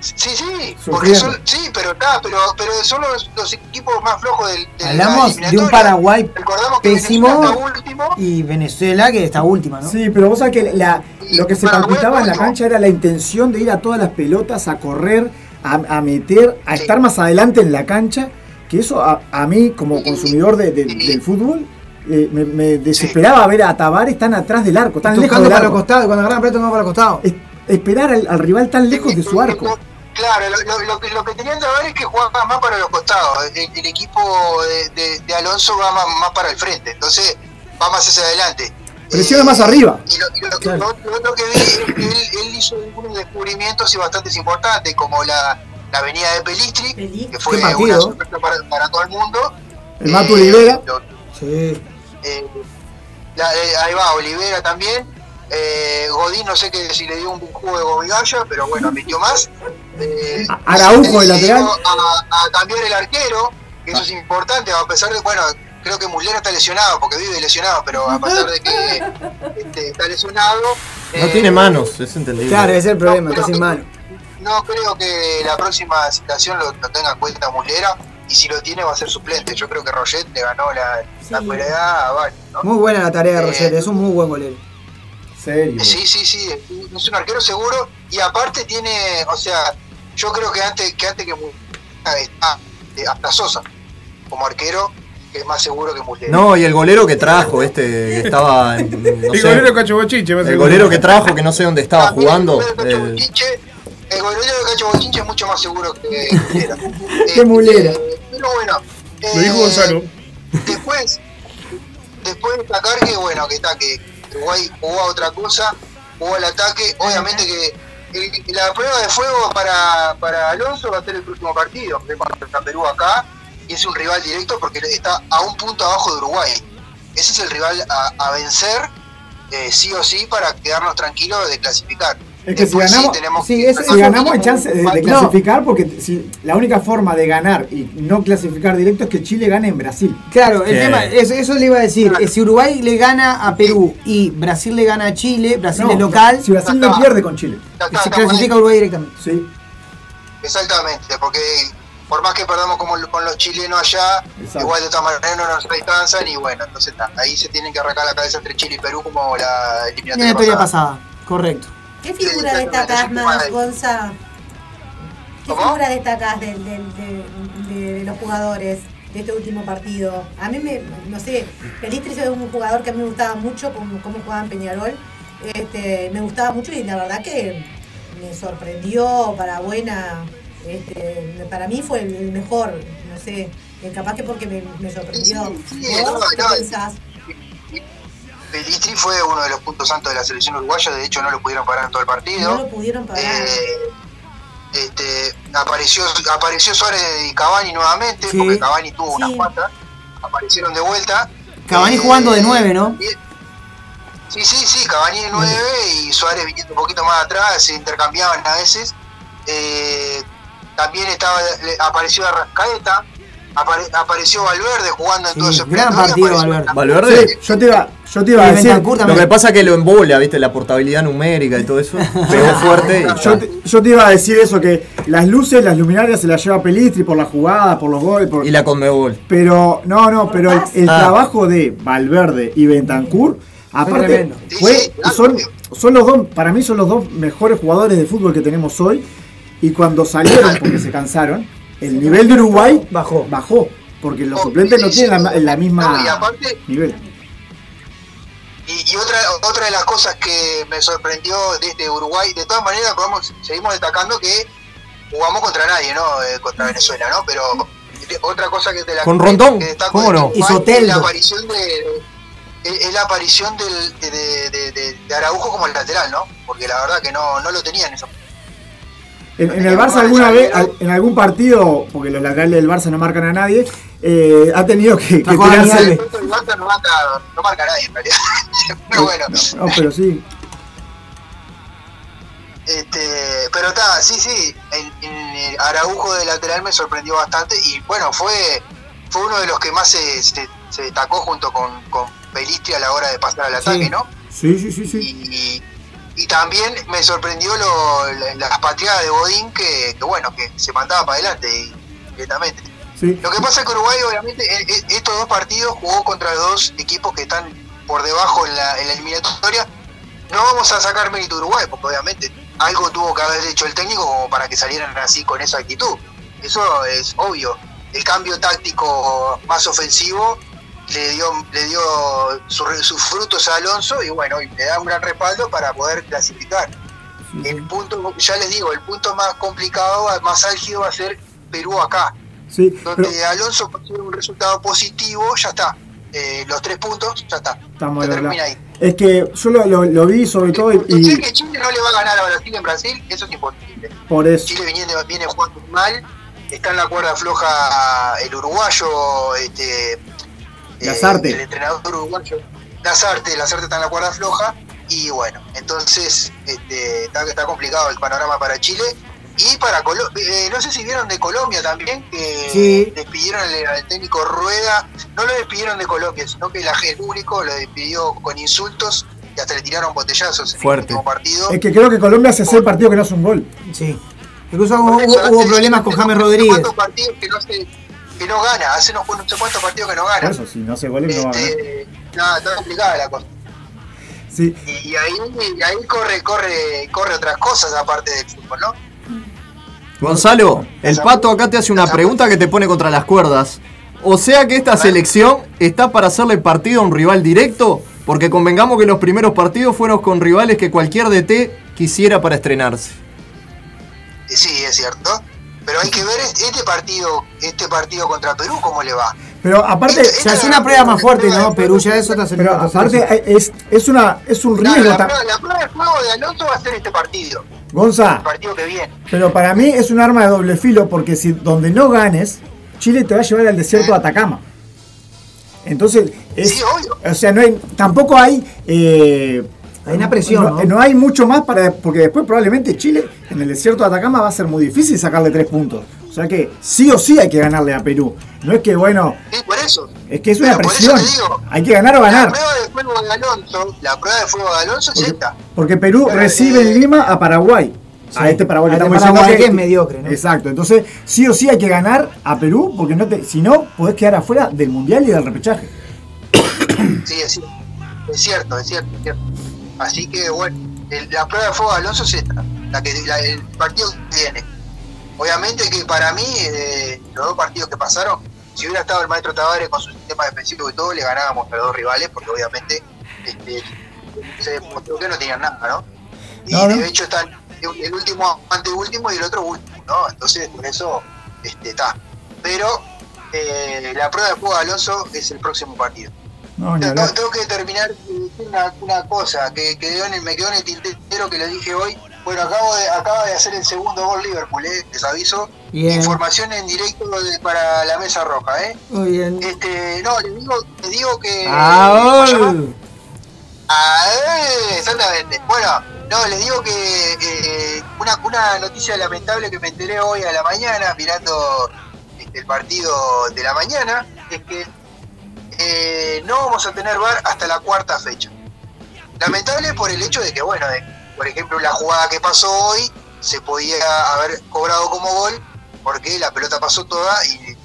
Sí, sí, porque son, sí, pero está, pero, pero son los, los equipos más flojos del, del Hablamos de un Paraguay Recordamos que pésimo está último. y Venezuela que está última, ¿no? Sí, pero vos sabés que la, lo que se palpitaba en la cancha era la intención de ir a todas las pelotas, a correr, a, a meter, a estar más adelante en la cancha, que eso a, a mí como consumidor de- de- del fútbol eh, me, me desesperaba ver a Tavares tan atrás del arco, tan lejos Tocando del para los arco. costados, cuando agarran pelota tocando para los costados. Es- esperar al, al rival tan lejos de su arco. Claro, lo, lo- lo que, lo que tenían que ver es que jugaba más para los costados. El, el equipo de, de- de Alonso va más, más para el frente, entonces va más hacia adelante. Presiona más arriba. Y lo, y lo que- lo- lo otro que vi es que él, él hizo algunos descubrimientos y bastante importantes, como la, la avenida de Pelistri, que fue una partido. sorpresa para, para todo el mundo. El Mato Eh, Olivera. lo- Sí. eh, la- eh, ahí va, Olivera también. Eh, Godín, no sé que si le dio un buen juego de Gobigalla, pero bueno, metió más. eh, Araujo, el lateral. A, a cambiar el arquero, que eso es importante, a pesar de, bueno, creo que Muslera está lesionado, porque vive lesionado, pero a pesar de que este, está lesionado, No eh, tiene manos, es entendible. Claro, ese es el problema, No, está sin mano. no creo que la próxima citación lo, lo tenga en cuenta Muslera, y si lo tiene va a ser suplente. Yo creo que Roget le ganó la, la pelea a. Muy buena la tarea de Eh, Roger, es un muy buen golero. Serio. Sí, sí, sí, es un arquero seguro y aparte tiene, o sea, yo creo que antes que antes que está eh, hasta Sosa como arquero, que es más seguro que Muslera. No, y el golero que trajo, este, que estaba. en- No El sé, golero Cacho Bochinche, el seguro. golero que trajo, que no sé dónde estaba jugando. El golero eh, el golero de Cacho Bochinche es mucho más seguro que Muslera. Qué mulera. Eh, pero bueno, Lo dijo eh, Gonzalo. Después, después de destacar que bueno, que está que Uruguay jugó a otra cosa, jugó al ataque, obviamente que la prueba de fuego para, para Alonso va a ser el próximo partido, que contra Perú acá, y es un rival directo porque está a un punto abajo de Uruguay. Ese es el rival a, a vencer, eh, sí o sí, para quedarnos tranquilos de clasificar. Es que si sí ganamos, tenemos sí, que es- sacar si ganamos hay chance de, de No, clasificar porque si, la única forma de ganar y no clasificar directo es que Chile gane en Brasil. Claro, el tema, eso, eso le iba a decir, eh, si Uruguay le gana a Perú y Brasil le gana a Chile, Brasil No, es local, Si Brasil no pierde con Chile. se clasifica Uruguay directamente. Sí. Exactamente, porque por más que perdamos como con los chilenos allá, Exacto. igual de todas maneras no nos alcanzan y bueno, entonces está, ahí se tienen que arrancar la cabeza entre Chile y Perú como la En la eliminatoria historia pasada. pasada, correcto. ¿Qué figura Sí, destacás más, Gonza? ¿Qué ¿Cómo? figura destacás de, de- de los jugadores de este último partido? A mí me, no sé, Pelistri es un jugador que a mí me gustaba mucho, como, como jugaba en Peñarol. Este, me gustaba mucho y la verdad que me sorprendió para buena. Este, para mí fue el, mejor, no sé, capaz que porque me, me sorprendió. Sí, ¿Vos no, qué no, pensás? Pelistri fue uno de los puntos santos de la selección uruguaya, de hecho no lo pudieron parar en todo el partido. No lo pudieron parar. Eh, este, apareció, apareció Suárez y Cavani nuevamente, Sí. porque Cavani tuvo unas cuantas, aparecieron de vuelta. Cavani Eh, jugando de 9, ¿no? Sí, sí, sí, Cavani de 9 y Suárez viniendo un poquito más atrás, se intercambiaban a veces. Eh, también estaba, apareció Arrascaeta, apare- apareció Valverde jugando en todo ese gran partido, Valverde. Valverde. Sí, yo te iba, yo te iba a decir. Lo que pasa es que lo embola, viste, la portabilidad numérica y todo eso. Pegó fuerte y Yo te, yo te iba a decir eso, que las luces, las luminarias se las lleva Pelistri por la jugada, por los goles, por, Y la Conmebol. pero no, no, pero el, el Ah. trabajo de Valverde y Bentancur, aparte, fue, son, son los dos, para mí son los dos mejores jugadores de fútbol que tenemos hoy. Y cuando salieron, porque se cansaron, el nivel de Uruguay Bajó. bajó, porque los suplentes no tienen la, la misma No, y aparte- nivel. Y, y otra, otra de las cosas que me sorprendió desde Uruguay, de todas maneras podemos, seguimos destacando que jugamos contra nadie, ¿no? Eh, contra Venezuela, ¿no? Pero de- otra cosa que de la Con que- Rondón, que destaco ¿cómo no? Uruguay Y Soteldo. La aparición de, es- la aparición del, de, de- de- de- de Araujo como el lateral, ¿no? Porque la verdad que no, no lo tenían eso. En, en el Barça alguna vez, al- en algún partido, porque los laterales del Barça no marcan a nadie, eh, ha tenido que, que tirarse. El Barça no marca, no marca a nadie en realidad. Pero bueno. No, pero sí. Este, pero está, sí, sí, el, el Araujo de lateral me sorprendió bastante y bueno, fue, fue uno de los que más se, se- se destacó junto con, con Pelistri a la hora de pasar al ataque, ¿no? Sí, sí, sí, sí. Y, y también me sorprendió lo, la- las pateadas de Bodín que, que bueno, que se mandaba para adelante y- directamente. Sí. Lo que pasa es que Uruguay, obviamente, e- e- estos dos partidos jugó contra dos equipos que están por debajo en la, en la eliminatoria. No vamos a sacar mérito a Uruguay, porque obviamente algo tuvo que haber hecho el técnico como para que salieran así con esa actitud. Eso es obvio. El cambio táctico más ofensivo le dio, le dio su- sus frutos a Alonso y bueno, y le da un gran respaldo para poder clasificar. El punto, ya les digo, el punto más complicado, más álgido va a ser Perú acá Sí, donde pero Alonso consigue un resultado positivo, ya está. Eh, los tres puntos, ya está. estamos Se de termina ahí. Es que yo lo, lo- lo vi sobre todo y, sé que Chile no le va a ganar a Brasil en Brasil, eso es imposible. por eso. Chile viene, viene jugando mal, está en la cuerda floja el uruguayo, este, eh, Lazarte. el entrenador uruguayo, Lazarte, Lazarte está en la cuerda floja, y bueno, entonces este, está, está complicado el panorama para Chile, Y para Colo- eh, no sé si vieron de Colombia también, que Sí. despidieron al, al técnico Rueda, no lo despidieron de Colombia, sino que la, el público lo despidió con insultos y hasta le tiraron botellazos en Fuerte. el último partido. Es que creo que Colombia hace seis partidos que no hace un gol. Sí. Incluso hubo, problemas con James Rodríguez. cuántos partidos que no, se- que no gana, hace no, no sé cuántos partidos que no gana. eso, si no hace goles no va a ganar. Este, nada, está complicada la cosa. Sí. Y, y ahí, y ahí corre, corre, corre otras cosas aparte del fútbol, ¿no? Gonzalo, el pato acá te hace una pregunta que te pone contra las cuerdas. O sea que esta selección está para hacerle partido a un rival directo, porque convengamos que los primeros partidos fueron con rivales que cualquier DT quisiera para estrenarse. Sí, es cierto. Pero hay que ver este, partido, este partido contra Perú cómo le va. Pero aparte, Se hace una prueba más fuerte, ¿no? Perú ya es otra pero aparte es, es, una, es un riesgo. la, ta- prueba, la prueba de fuego de Alonso va a ser este partido, Gonza, el partido que viene. pero para mí es un arma de doble filo porque si donde no ganes, Chile te va a llevar al desierto de Atacama. Entonces, es, o sea, no hay, tampoco hay... eh, Hay una presión, no, ¿no? hay mucho más para... Porque después probablemente Chile en el desierto de Atacama va a ser muy difícil sacarle tres puntos. O sea que sí o sí hay que ganarle a Perú. No es que, bueno, Sí, por eso. es que es una Pero por eso presión. te digo, Hay que ganar o La ganar. prueba de fuego de Alonso, la prueba de fuego de Alonso es esta. Porque Perú Pero, recibe eh, en Lima a Paraguay. A este Paraguay que A este estamos diciendo Paraguay que es mediocre, ¿no? Exacto. Entonces, sí o sí hay que ganar a Perú, porque no te, si no, podés quedar afuera del mundial y del repechaje. Sí, es cierto, es cierto, es cierto. es cierto. Así que bueno, el- la prueba de fuego de Alonso es esta, la que, la- el partido que viene. Obviamente que para mí, eh, los dos partidos que pasaron, si hubiera estado el maestro Tavares con su sistema defensivo y todo, le ganábamos a los dos rivales, porque obviamente este, se demostró que no tenían nada, ¿no? Y No, no. de hecho están el último anteúltimo y el otro último, ¿no? Entonces por eso este, está. Pero eh, la prueba de fuego de Alonso es el próximo partido. No, Tengo, que terminar de decir una, una cosa que quedó en el, me quedó en el tintero que le dije hoy. Bueno, acabo de, acaba de hacer el segundo gol Liverpool, ¿eh? les aviso. Bien. Información en directo de- para la mesa roja, ¿eh? Muy bien. Este, no, les digo, les digo que. Ah. Ah, eh, exactamente. Bueno, no, les digo que eh, una, una noticia lamentable que me enteré hoy a la mañana, mirando este, el partido de la mañana, es que eh, no vamos a tener VAR hasta la cuarta fecha. Lamentable por el hecho de que, bueno, de- por ejemplo, la jugada que pasó hoy se podía haber cobrado como gol porque la pelota pasó toda y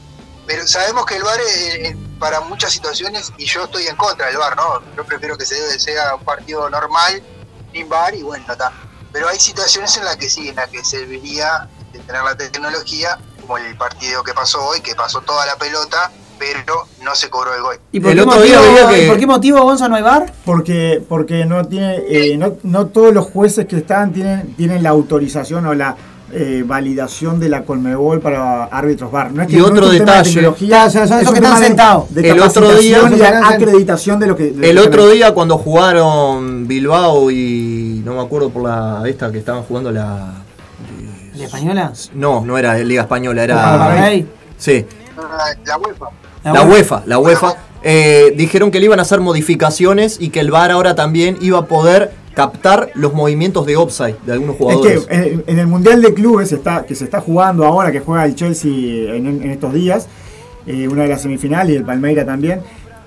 pero sabemos que el VAR eh, eh, para muchas situaciones y yo estoy en contra del VAR, ¿no? Yo prefiero que se sea un partido normal sin VAR y bueno, está. Pero hay situaciones en las que sí, en las que serviría de tener la tecnología, como el partido que pasó hoy, que pasó toda la pelota, pero no se cobró el gol. ¿Y por, El qué otro día motivo, veía que- ¿y por qué motivo, Gonza, no hay bar? Porque, porque no tiene, eh, no, no todos los jueces que están tienen, tienen la autorización o la eh, validación de la Colmebol para árbitros VAR. No es que Y no otro es de detalle. tecnología, Claro, son- son es esos un que están sentados. De El otro día- sentados. acreditación de lo que. de El lo que otro día cuando jugaron Bilbao y no me acuerdo por la esta que estaban jugando la ¿La española? no, no era Liga Española, ¿Para era Paraguay? Sí, La, la UEFA. La UEFA, la UEFA eh, dijeron que le iban a hacer modificaciones y que el VAR ahora también iba a poder captar los movimientos de offside de algunos Es jugadores. que en, en el Mundial de Clubes está, que se está jugando ahora, que juega el Chelsea en, en estos días, eh, una de las semifinales y el Palmeira también,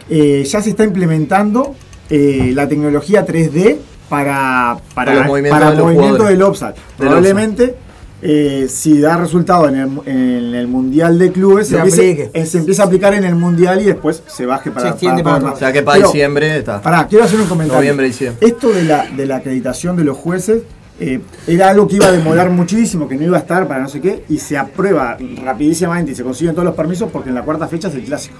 eh, ya se está implementando eh, la tecnología 3D para, para, Para los movimientos para de movimiento del offside. Probablemente, eh, si da resultado en el, en el Mundial de Clubes, se eh, se empieza a aplicar en el Mundial y después se baje para, Se extiende para para otro. o sea que para Pero, diciembre está. Pará, quiero hacer un comentario. Noviembre, diciembre. Esto de la, de la acreditación de los jueces eh, era algo que iba a demorar muchísimo, que no iba a estar para no sé qué, y se aprueba rapidísimamente y se consiguen todos los permisos porque en la cuarta fecha es el clásico.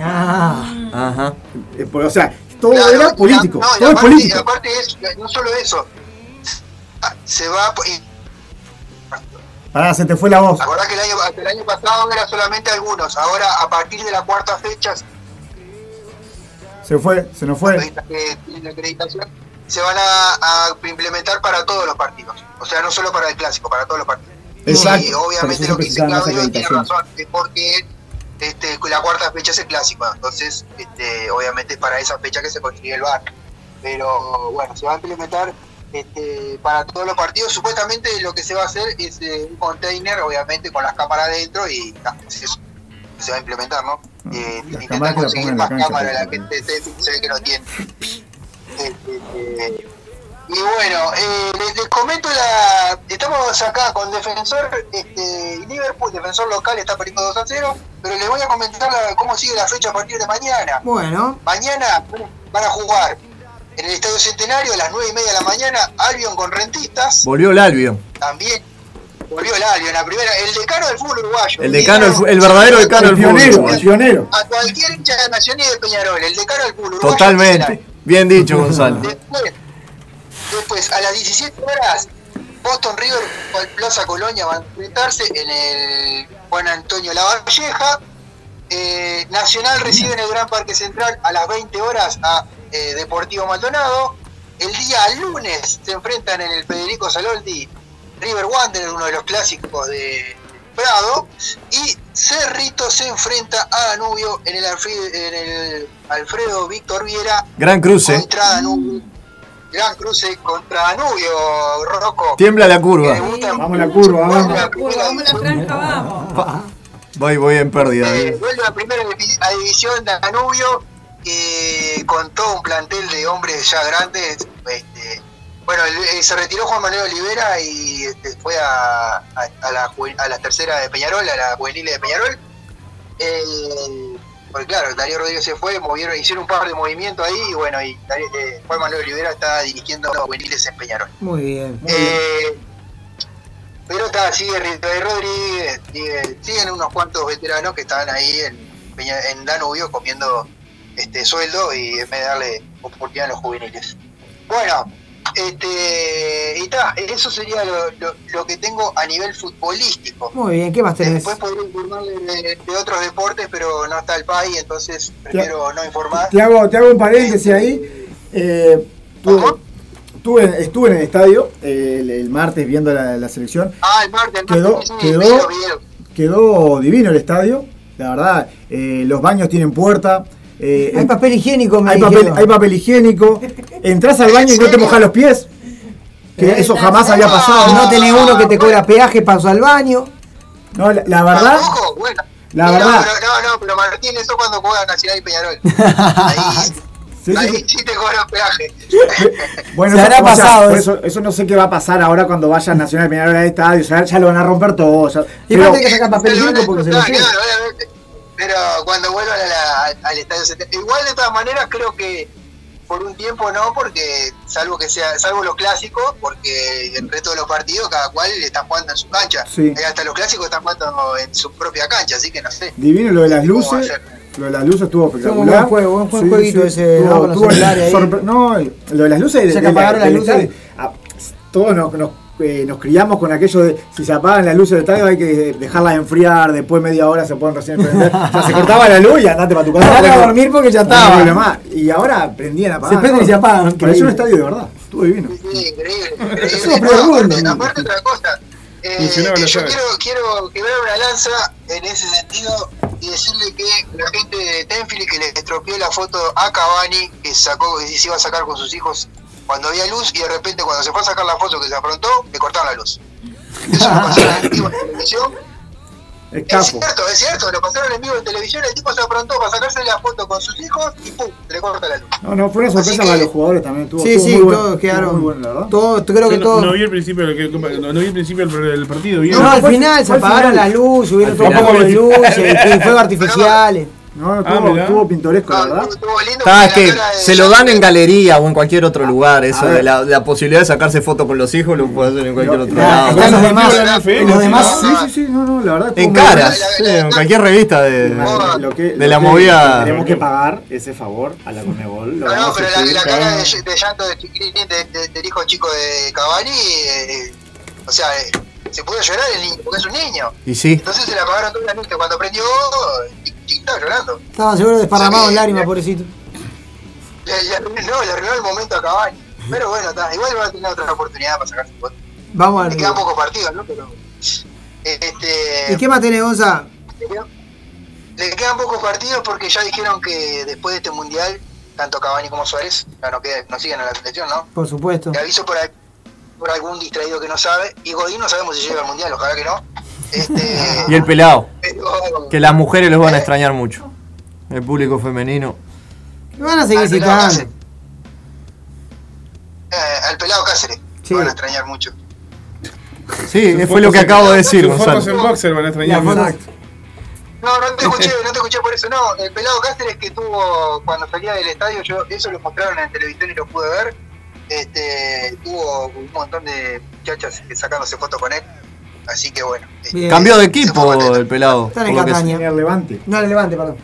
Ah, Ajá. Eh, pues, o sea, todo Claro, era político. no, y todo es aparte, político. y aparte es, no solo eso, se va. y- Pará, se te fue la voz. Acordá que el año, el año pasado era solamente algunos, ahora a partir de la cuarta fecha Se fue, se nos fue. la acreditación, se van a, a implementar para todos los partidos. O sea, no solo para el clásico, para todos los partidos. Exacto, Y obviamente lo que dice Claudio tiene razón, es porque este, la cuarta fecha es el clásico, entonces este, obviamente es para esa fecha que se consigue el VAR. Pero bueno, se va a implementar este, para todos los partidos. Supuestamente lo que se va a hacer es eh, un container, obviamente con las cámaras dentro y ah, es eso se va a implementar, ¿no? Eh, cámaras que la conseguir más cámaras, la gente se ve que no tiene. Este, eh, y bueno, eh, les, les comento la. Estamos acá con Defensor este, Liverpool, Defensor local está perdiendo 2 a 0, pero les voy a comentar la- cómo sigue la fecha a partir de mañana. Bueno, Mañana van a jugar en el Estadio Centenario a las 9 y media de la mañana, Albion con Rentistas, Volvió el Albion. también volvió el Albion, la primera, el decano del fútbol uruguayo. El decano, el, verdadero decano del fútbol. Pionero, uruguayo. pionero. A cualquier hincha de Nacional y de Peñarol, el decano del fútbol uruguayo. Totalmente. Bien dicho, Gonzalo. Después, después, a las 17 horas, Boston River Plaza Colonia van a enfrentarse en el Juan Antonio Lavalleja. Eh, Nacional recibe en el Gran Parque Central a las 20 horas a eh, Deportivo Maldonado. El día lunes se enfrentan en el Federico Saloldi River Wanderer, uno de los clásicos de Prado. Y Cerrito se enfrenta a Danubio en el, Alfredo, en el Alfredo Víctor Viera Gran cruce. contra Danubio. Gran cruce contra Danubio, Rocco. Tiembla la curva. Vamos a la curva, vamos. La Vamos a la franja, vamos. Voy, voy en pérdida. eh, vuelve a primera a división Danubio que con todo un plantel de hombres ya grandes. Este, bueno, eh, se retiró Juan Manuel Olivera y este, fue a, a- a la, juve- a la tercera de Peñarol, a la juvenil de Peñarol. Eh, porque claro, Darío Rodríguez se fue, movieron, hicieron un par de movimientos ahí y bueno, y eh, Juan Manuel Olivera está dirigiendo a los juveniles en Peñarol. muy bien. Eh, pero está, sigue Rodríguez, sigue- siguen unos cuantos veteranos que están ahí en Danubio comiendo este sueldo y en vez de darle oportunidad a los juveniles. Bueno, este, y está, eso sería lo, lo- lo que tengo a nivel futbolístico. Muy bien, ¿qué más tenés? Después podría informarle de, de otros deportes, pero no está el país, entonces prefiero no informar. Te hago, te hago un paréntesis ahí. Eh, tuve- tuve- estuve en el estadio eh, el, el martes viendo la, la selección. Ah, el martes, el Quedó, martes, quedó divino el estadio. La verdad, eh, los baños tienen puerta. Eh, Hay papel higiénico, me hay papel, hay papel higiénico. Entras al baño y no te mojas los pies. Que eso jamás había pasado. No tenés uno que te cobra peaje para usar el baño. No, la, la verdad, bueno. la no, verdad. pero, no, no, pero Martín, eso cuando juega Nacional y Peñarol. Ahí, Sí, ahí sí. sí te cobran peaje. Bueno, Se eso, habrá sea, pasado eso. eso, no sé qué va a pasar ahora cuando vaya Nacional Peñarol al estadio. Ya, ya lo van a romper todo. ya. Y Pero- aparte hay que sacar papel higiénico porque se lo obviamente. Pero cuando vuelvan a la- al estadio 70. Igual de todas maneras creo que por un tiempo no, porque salvo que sea, salvo los clásicos, porque el resto de los partidos cada cual está jugando en su cancha. Sí. Eh, Hasta los clásicos están jugando en su propia cancha, así que no sé. Divino lo de las ¿Cómo va a luces. Lo de las luces estuvo Fue un espectacular. buen juego, un buen jueguito ese, ¿no? Ahí. lo de las luces de, Se de- apagaron las luces. Ah, todos nos, nos, eh, nos criamos con aquello de si se apagan las luces del estadio hay que dejarlas enfriar, después media hora se pueden recién prender. o sea, se cortaba la luz y andate para tu casa. Andate a dormir porque ya no estaba. Y ahora prendían a apagar. Se prenden y se apagan, Pareció increíble. un estadio de verdad. Estuvo divino. Sí, increíble. increíble. Eso No, es aparte, aparte otra cosa. eh, yo quiero, quiero quebrar una lanza en ese sentido y decirle que la gente de Tenfield que le estropeó la foto a Cavani que sacó que se iba a sacar con sus hijos cuando había luz y de repente cuando se fue a sacar la foto que se aprontó le cortaron la luz. Eso lo pasaron en vivo en televisión. Es cierto, es cierto, lo pasaron en vivo en televisión, el tipo se aprontó para sacarse la foto con sus hijos y pum, le corta la luz. No, no, fue una sorpresa que- para los jugadores también. Estuvo, Sí, estuvo sí, muy todos quedaron. muy bueno, verdad. Todo, creo que no, todo. no vi el principio del, no, no vi el principio del, del partido. No, No, al final se apagaron las luces, hubieron todo poco de luces, y fuegos artificiales. No, no, Ah, estuvo, mirá. estuvo pintoresco, la No, verdad. estuvo- lindo Ah, es que de se lo dan en galería o en cualquier otro lugar. Eso de la, la posibilidad de sacarse fotos con los hijos lo puede hacer en cualquier otro Ah, lado. están los demás. de la NFL, Los ¿no? demás. Sí, sí, sí, no, no, la verdad. En caras, sí, en cualquier revista de, Lo que- de lo la que movida. Tenemos que pagar ese favor a la Conmebol. lo No, no, pero la, cara de, de llanto de chiquitín de- de- del hijo chico de Cavani, eh, o sea, eh, se pudo llorar el niño, porque es un niño. Y sí. Entonces se le apagaron todas las luces. Cuando prendió, estaba llorando. Estaban seguro desparramados en Sí. lágrimas, pobrecito. Le, le arruinó- no, le arruinó el momento a Cavani. Pero bueno, igual va a tener otra oportunidad para sacar su foto. Vamos a Le quedan ver. pocos partidos, ¿no? Pero. Este, ¿Y qué más tenés, Gonza? le quedan- pocos partidos porque ya dijeron que después de este mundial, tanto Cavani como Suárez ya no, quedan- no siguen a la selección, ¿no? Por supuesto. Te aviso por, a- por algún distraído que no sabe. Y Godín no sabemos si llega al mundial, ojalá que no. Este, Y el pelado. pero- Que las mujeres los van a extrañar mucho. El público femenino. Me van a seguir Al pelado citando. eh, al pelado Cáceres. Sí. Lo van a extrañar mucho. Sí, Sus fue lo que acabo de decir, Gonzalo. en boxer van a extrañar. Foto- No, no te escuché, no te escuché por eso, no. El pelado Cáceres que tuvo, cuando salía del estadio, yo eso lo mostraron en televisión y lo pude ver. Este, tuvo un montón de muchachas sacándose fotos con él. Así que bueno. este, Cambió de equipo el pelado. Está en. Cataña. En el Levante, No, el Levante, perdón.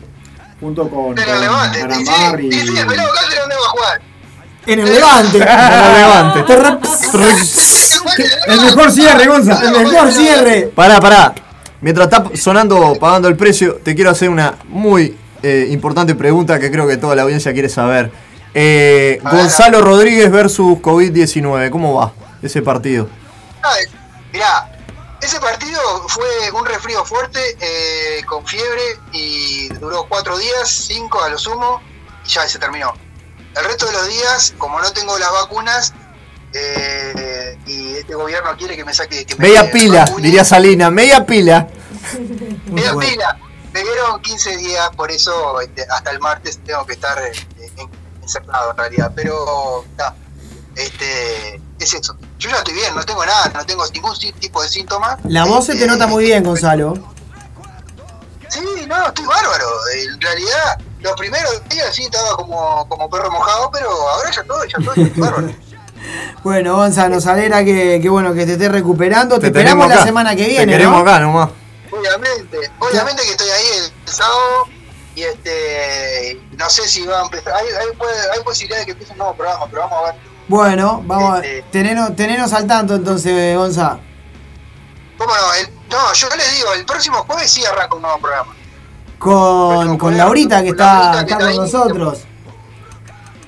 junto con, En el Levante. Aramar sí, y... sí, el pelado Cáceres dónde va a jugar. En el Levante. En el Levante. El mejor cierre, Gonza. El mejor cierre. Pará, pará. Mientras está sonando, pagando el precio, te quiero hacer una muy eh, importante pregunta que creo que toda la audiencia quiere saber. Eh, Gonzalo Rodríguez versus COVID-19, ¿cómo va ese partido? Ay, mirá, ese partido fue un resfrío fuerte, eh, con fiebre, y duró cuatro días, cinco a lo sumo, y ya se terminó. El resto de los días, como no tengo las vacunas, eh, y este gobierno quiere que me saque... Que me Media me pila, vacune, diría Salina, media pila. Media pila. Me dieron 15 días, por eso este, hasta el martes tengo que estar eh, en- encerrado en realidad. Pero, ta, este, es eso. Yo ya estoy bien, no tengo nada, no tengo ningún tipo de síntoma. La voz se te nota muy bien, Gonzalo. Sí, no, estoy bárbaro. En realidad, los primeros días sí estaba como, como perro mojado, pero ahora ya todo, ya todo, estoy bárbaro. Bueno, Gonza, nos alegra que, que bueno que te estés recuperando. Te, Te esperamos la acá. semana que Te viene, queremos ¿no? acá nomás. Obviamente, obviamente que estoy ahí el sábado y este no sé si va a empezar, hay, hay, hay posibilidad de que empiece un nuevo programa, pero vamos a ver. Bueno, vamos a Este- tenernos, tenernos al tanto entonces, Gonza. ¿Cómo no? El- no, yo les digo, el próximo jueves sí arranca un nuevo programa. Con, con Laurita que Con está, Laurita, que está está con ahí. nosotros.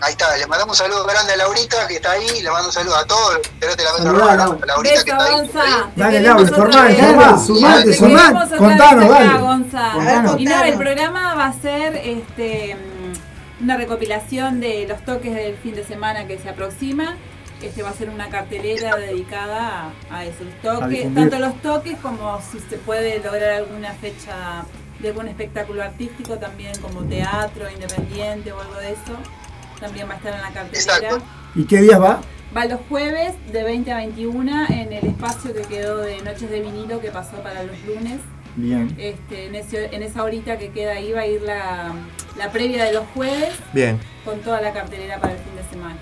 Ahí está, le mandamos un saludo grande a Laurita que está ahí, le mando un saludo a todos los de la mesa Saludá, roja, Lau. a Laurita que está ahí. Dale, queremos Lau, otra informá, vez. informá, Te sumate, sumate, contanos, acá, dale. Gonza. Contanos. Y no, el programa va a ser este una recopilación de los toques del fin de semana que se aproxima. Este va a ser una cartelera dedicada a, a eso, los toques, difundir. tanto los toques como si se puede lograr alguna fecha de algún espectáculo artístico también como teatro independiente o algo de eso. También va a estar en la cartelera. Exacto. ¿Y qué días va? Va los jueves de 20 a 21 en el espacio que quedó de Noches de Vinilo que pasó para los lunes. Bien. Este, en, ese- en esa horita que queda ahí va a ir la, la previa de los jueves Bien. con toda la cartelera para el fin de semana.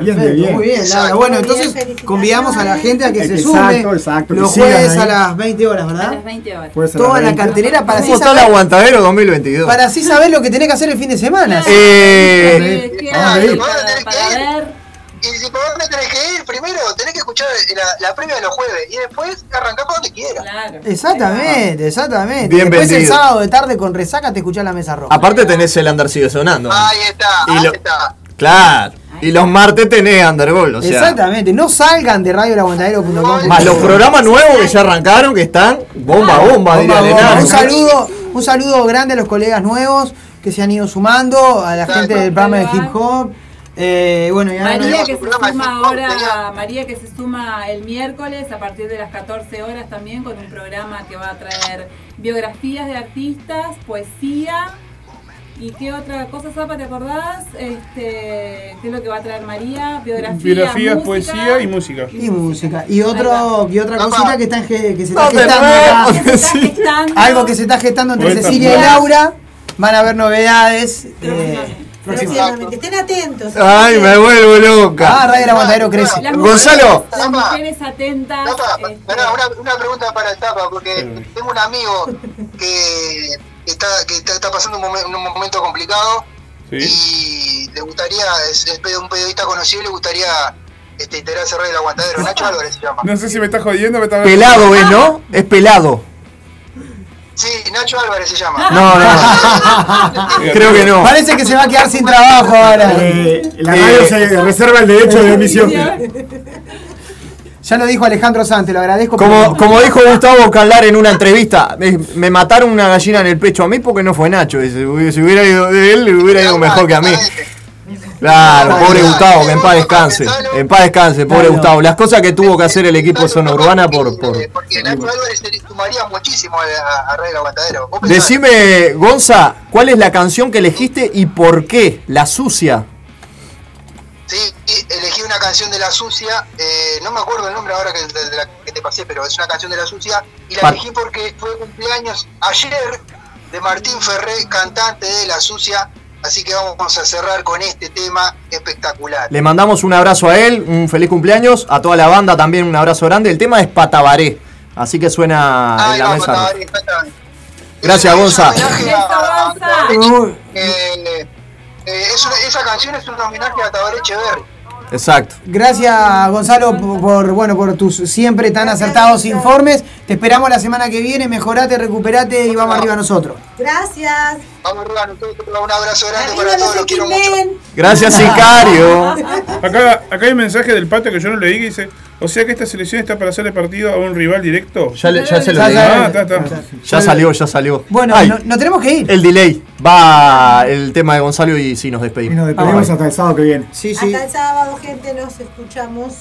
Bien, Perfecto, bien. muy bien, Laura. Exacto. Bueno, Muy bien, entonces convidamos a la gente a que se Exacto, sume exacto, que los jueves a las 20 horas, A ¿verdad? las 20 horas. Toda la 20. cartelera para así, ¿Cómo está el saber, aguantadero 2022? para así saber lo que tenés que hacer el fin de semana. Eh, ¿Qué- qué vamos a hay ir. para, a para ver? Y si por dónde tenés que ir, primero tenés que escuchar la, la previa de los jueves y después arrancar por donde quieras. Claro. Exactamente, exactamente. Bien Después el vendido. sábado de tarde con resaca te escuchás la mesa roja. Aparte tenés el sigue sonando. Ahí está, Y ahí lo- está. Claro. Y los martes tenés Undergol, o sea. Exactamente, no salgan de radioelaguantadero.com. Más los programas nuevos que ya arrancaron, que están bomba, bomba, diría el enano. Un saludo, un saludo grande a los colegas nuevos que se han ido sumando, a la gente del programa de hip hop. Eh, bueno, y ahora María que se suma ahora, tenía- María que se suma el miércoles a partir de las 14 horas también con un programa que va a traer biografías de artistas, poesía y qué otra cosa, Zapa, ¿te acordás? Este, ¿Qué es lo que va a traer María? Biografía, Biografías, música. poesía y música. y música. Y otro, y otra cosita que está que se está No gestando acá. Está. Algo que se está gestando entre Cecilia y. Laura. Van a haber novedades. eh, Próximamente. Estén atentos. Ay, me vuelvo Ah, loca. Radio El Aguantadero crece. Las Gonzalo. mujeres- Las mujeres atentas. Tapa, este, una pregunta para el Tapa, porque tengo un amigo que está, que está, está pasando un, momen- un momento complicado y le gustaría, es, es un periodista conocido y le gustaría este, integrarse a Radio El Aguantadero. Nacho Álvarez se llama. No sé si me estás jodiendo me estás Pelado es, ¿no? Es pelado. Sí, Nacho Álvarez se llama. No, no. Creo que no. Parece que se va a quedar sin trabajo ahora. Eh, la radio Eh, se reserva el derecho de emisión. Ya lo dijo Alejandro Santos, lo agradezco. Como, pero- como dijo Gustavo Calar en una entrevista, me, me mataron una gallina en el pecho a mí porque no fue Nacho. Si hubiera ido de él, le hubiera ido mejor que a mí. Claro, pobre Gustavo, que en paz descanse. En paz descanse, pobre Claro. Gustavo. Las cosas que tuvo que hacer el equipo de zona urbana por. por... Porque Nacho Álvarez se le sumaría muchísimo a, El Aguantadero. Decime, Gonza, ¿cuál es la canción que elegiste y por qué? La sucia. Sí, elegí una canción de La Sucia, eh, no me acuerdo el nombre ahora que, de, de la que te pasé, pero es una canción de La Sucia, y la elegí porque fue cumpleaños ayer de Martín Ferré, cantante de La Sucia, así que vamos a cerrar con este tema espectacular. Le mandamos un abrazo a él, un feliz cumpleaños, a toda la banda también un abrazo grande. El tema es Patabaré, así que suena en la mesa. Patabaré. Gracias, Gonza. Eh, eh, esa canción es un homenaje a Tabaré Echeverri. Exacto. Gracias Gonzalo por, por, bueno por tus siempre tan acertados informes. Te esperamos la semana que viene, mejorate, recuperate y vamos arriba nosotros. Gracias. Vamos nosotros, un abrazo grande para todos, los quiero mucho. Gracias, Sicario. Acá, acá hay un mensaje del patio que yo no leí que dice: O sea que esta selección está para hacerle partido a un rival directo. Ya, le- ya se lo Ah, leí. está, está. Ya salió, ya salió. Bueno, Ay, no, no tenemos que ir. el delay. Va el tema de Gonzalo y sí, nos despedimos. Y nos despedimos Ah, hasta el sábado que viene. Sí, Hasta el sábado, gente, nos escuchamos.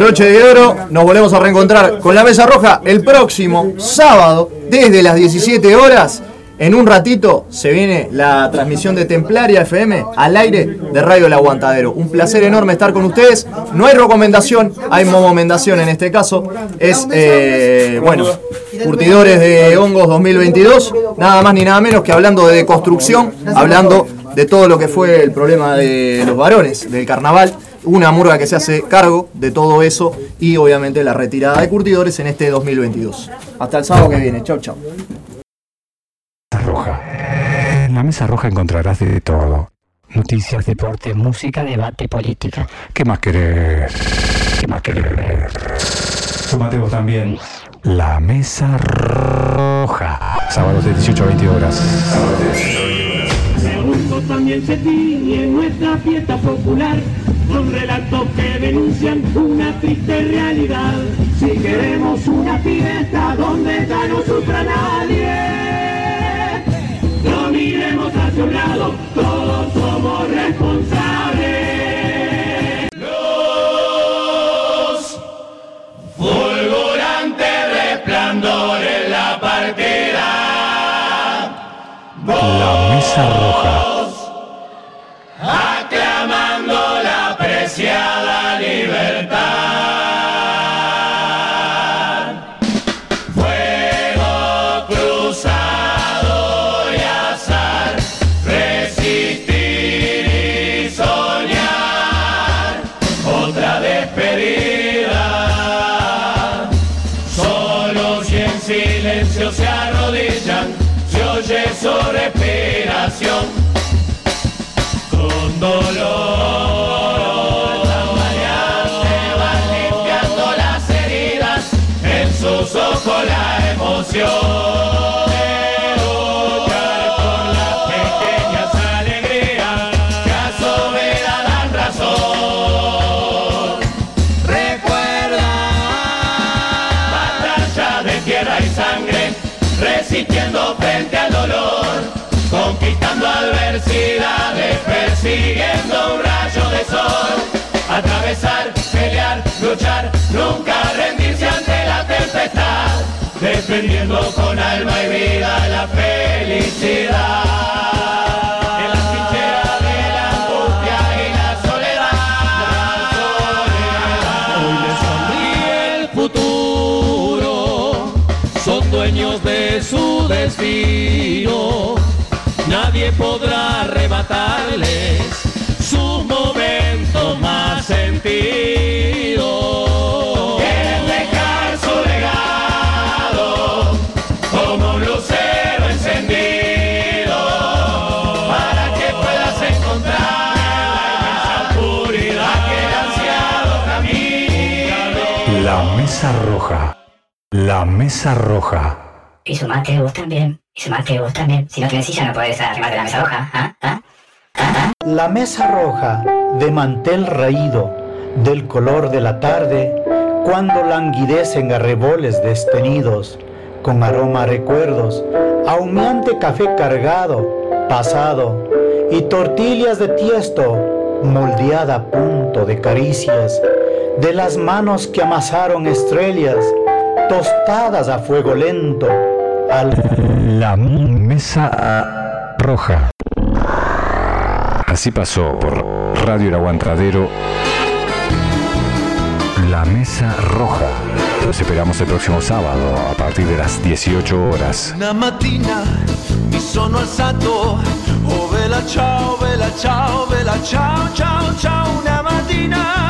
Broche de oro. Nos volvemos a reencontrar con la Mesa Roja el próximo sábado desde las 17 horas. En un ratito se viene la transmisión de Templaria FM al aire de Radio El Aguantadero. Un placer enorme estar con ustedes. No hay recomendación, hay momendación en este caso. Es, eh, bueno, Curtidores de Hongos 2022. Nada más ni nada menos que hablando de construcción, hablando de todo lo que fue el problema de los varones del carnaval. Una murga que se hace cargo de todo eso y obviamente la retirada de curtidores en este 2022. Hasta el sábado que viene. Chau, chau. Roja. En la mesa roja encontrarás de todo. Noticias, Deporte, música, debate, política. ¿Qué más querés? ¿Qué más querés? Súmate vos también. La mesa roja. Sábados de 18 a 20 horas. Sábados de 18 a 20 horas. Segundo también se tiñe en nuestra fiesta popular con relatos que denuncian una triste realidad. Si queremos una fiesta donde ya no sufra nadie, no miremos hacia un lado, todos somos responsables. Los fulgurantes resplandor en la partida. La mesa sangre, resistiendo frente al dolor conquistando adversidades, defendiendo con alma y vida la felicidad. En la trinchera de la angustia y la soledad, hoy les sonríe el futuro, son dueños de su destino. Nadie podrá arrebatarles su momento más sentido. Mesa roja. La mesa roja. Y sumate vos también. Y sumate vos también. Si no tienes silla no podés arrimarte la mesa roja. ¿ah? ¿ah? La mesa roja de mantel raído, del color de la tarde, cuando languidecen arreboles destenidos, con aroma a recuerdos, a humeante café cargado, pasado, y tortillas de tiesto, moldeada a punto de caricias, de las manos que amasaron estrellas, tostadas a fuego lento, al La mesa roja. Así pasó por Radio El Aguantadero. La mesa roja. Los esperamos el próximo sábado a partir de las 18 horas. Una mattina mi sono alzato, oh vela ciao, vela ciao, vela ciao, ciao, ciao. Una mattina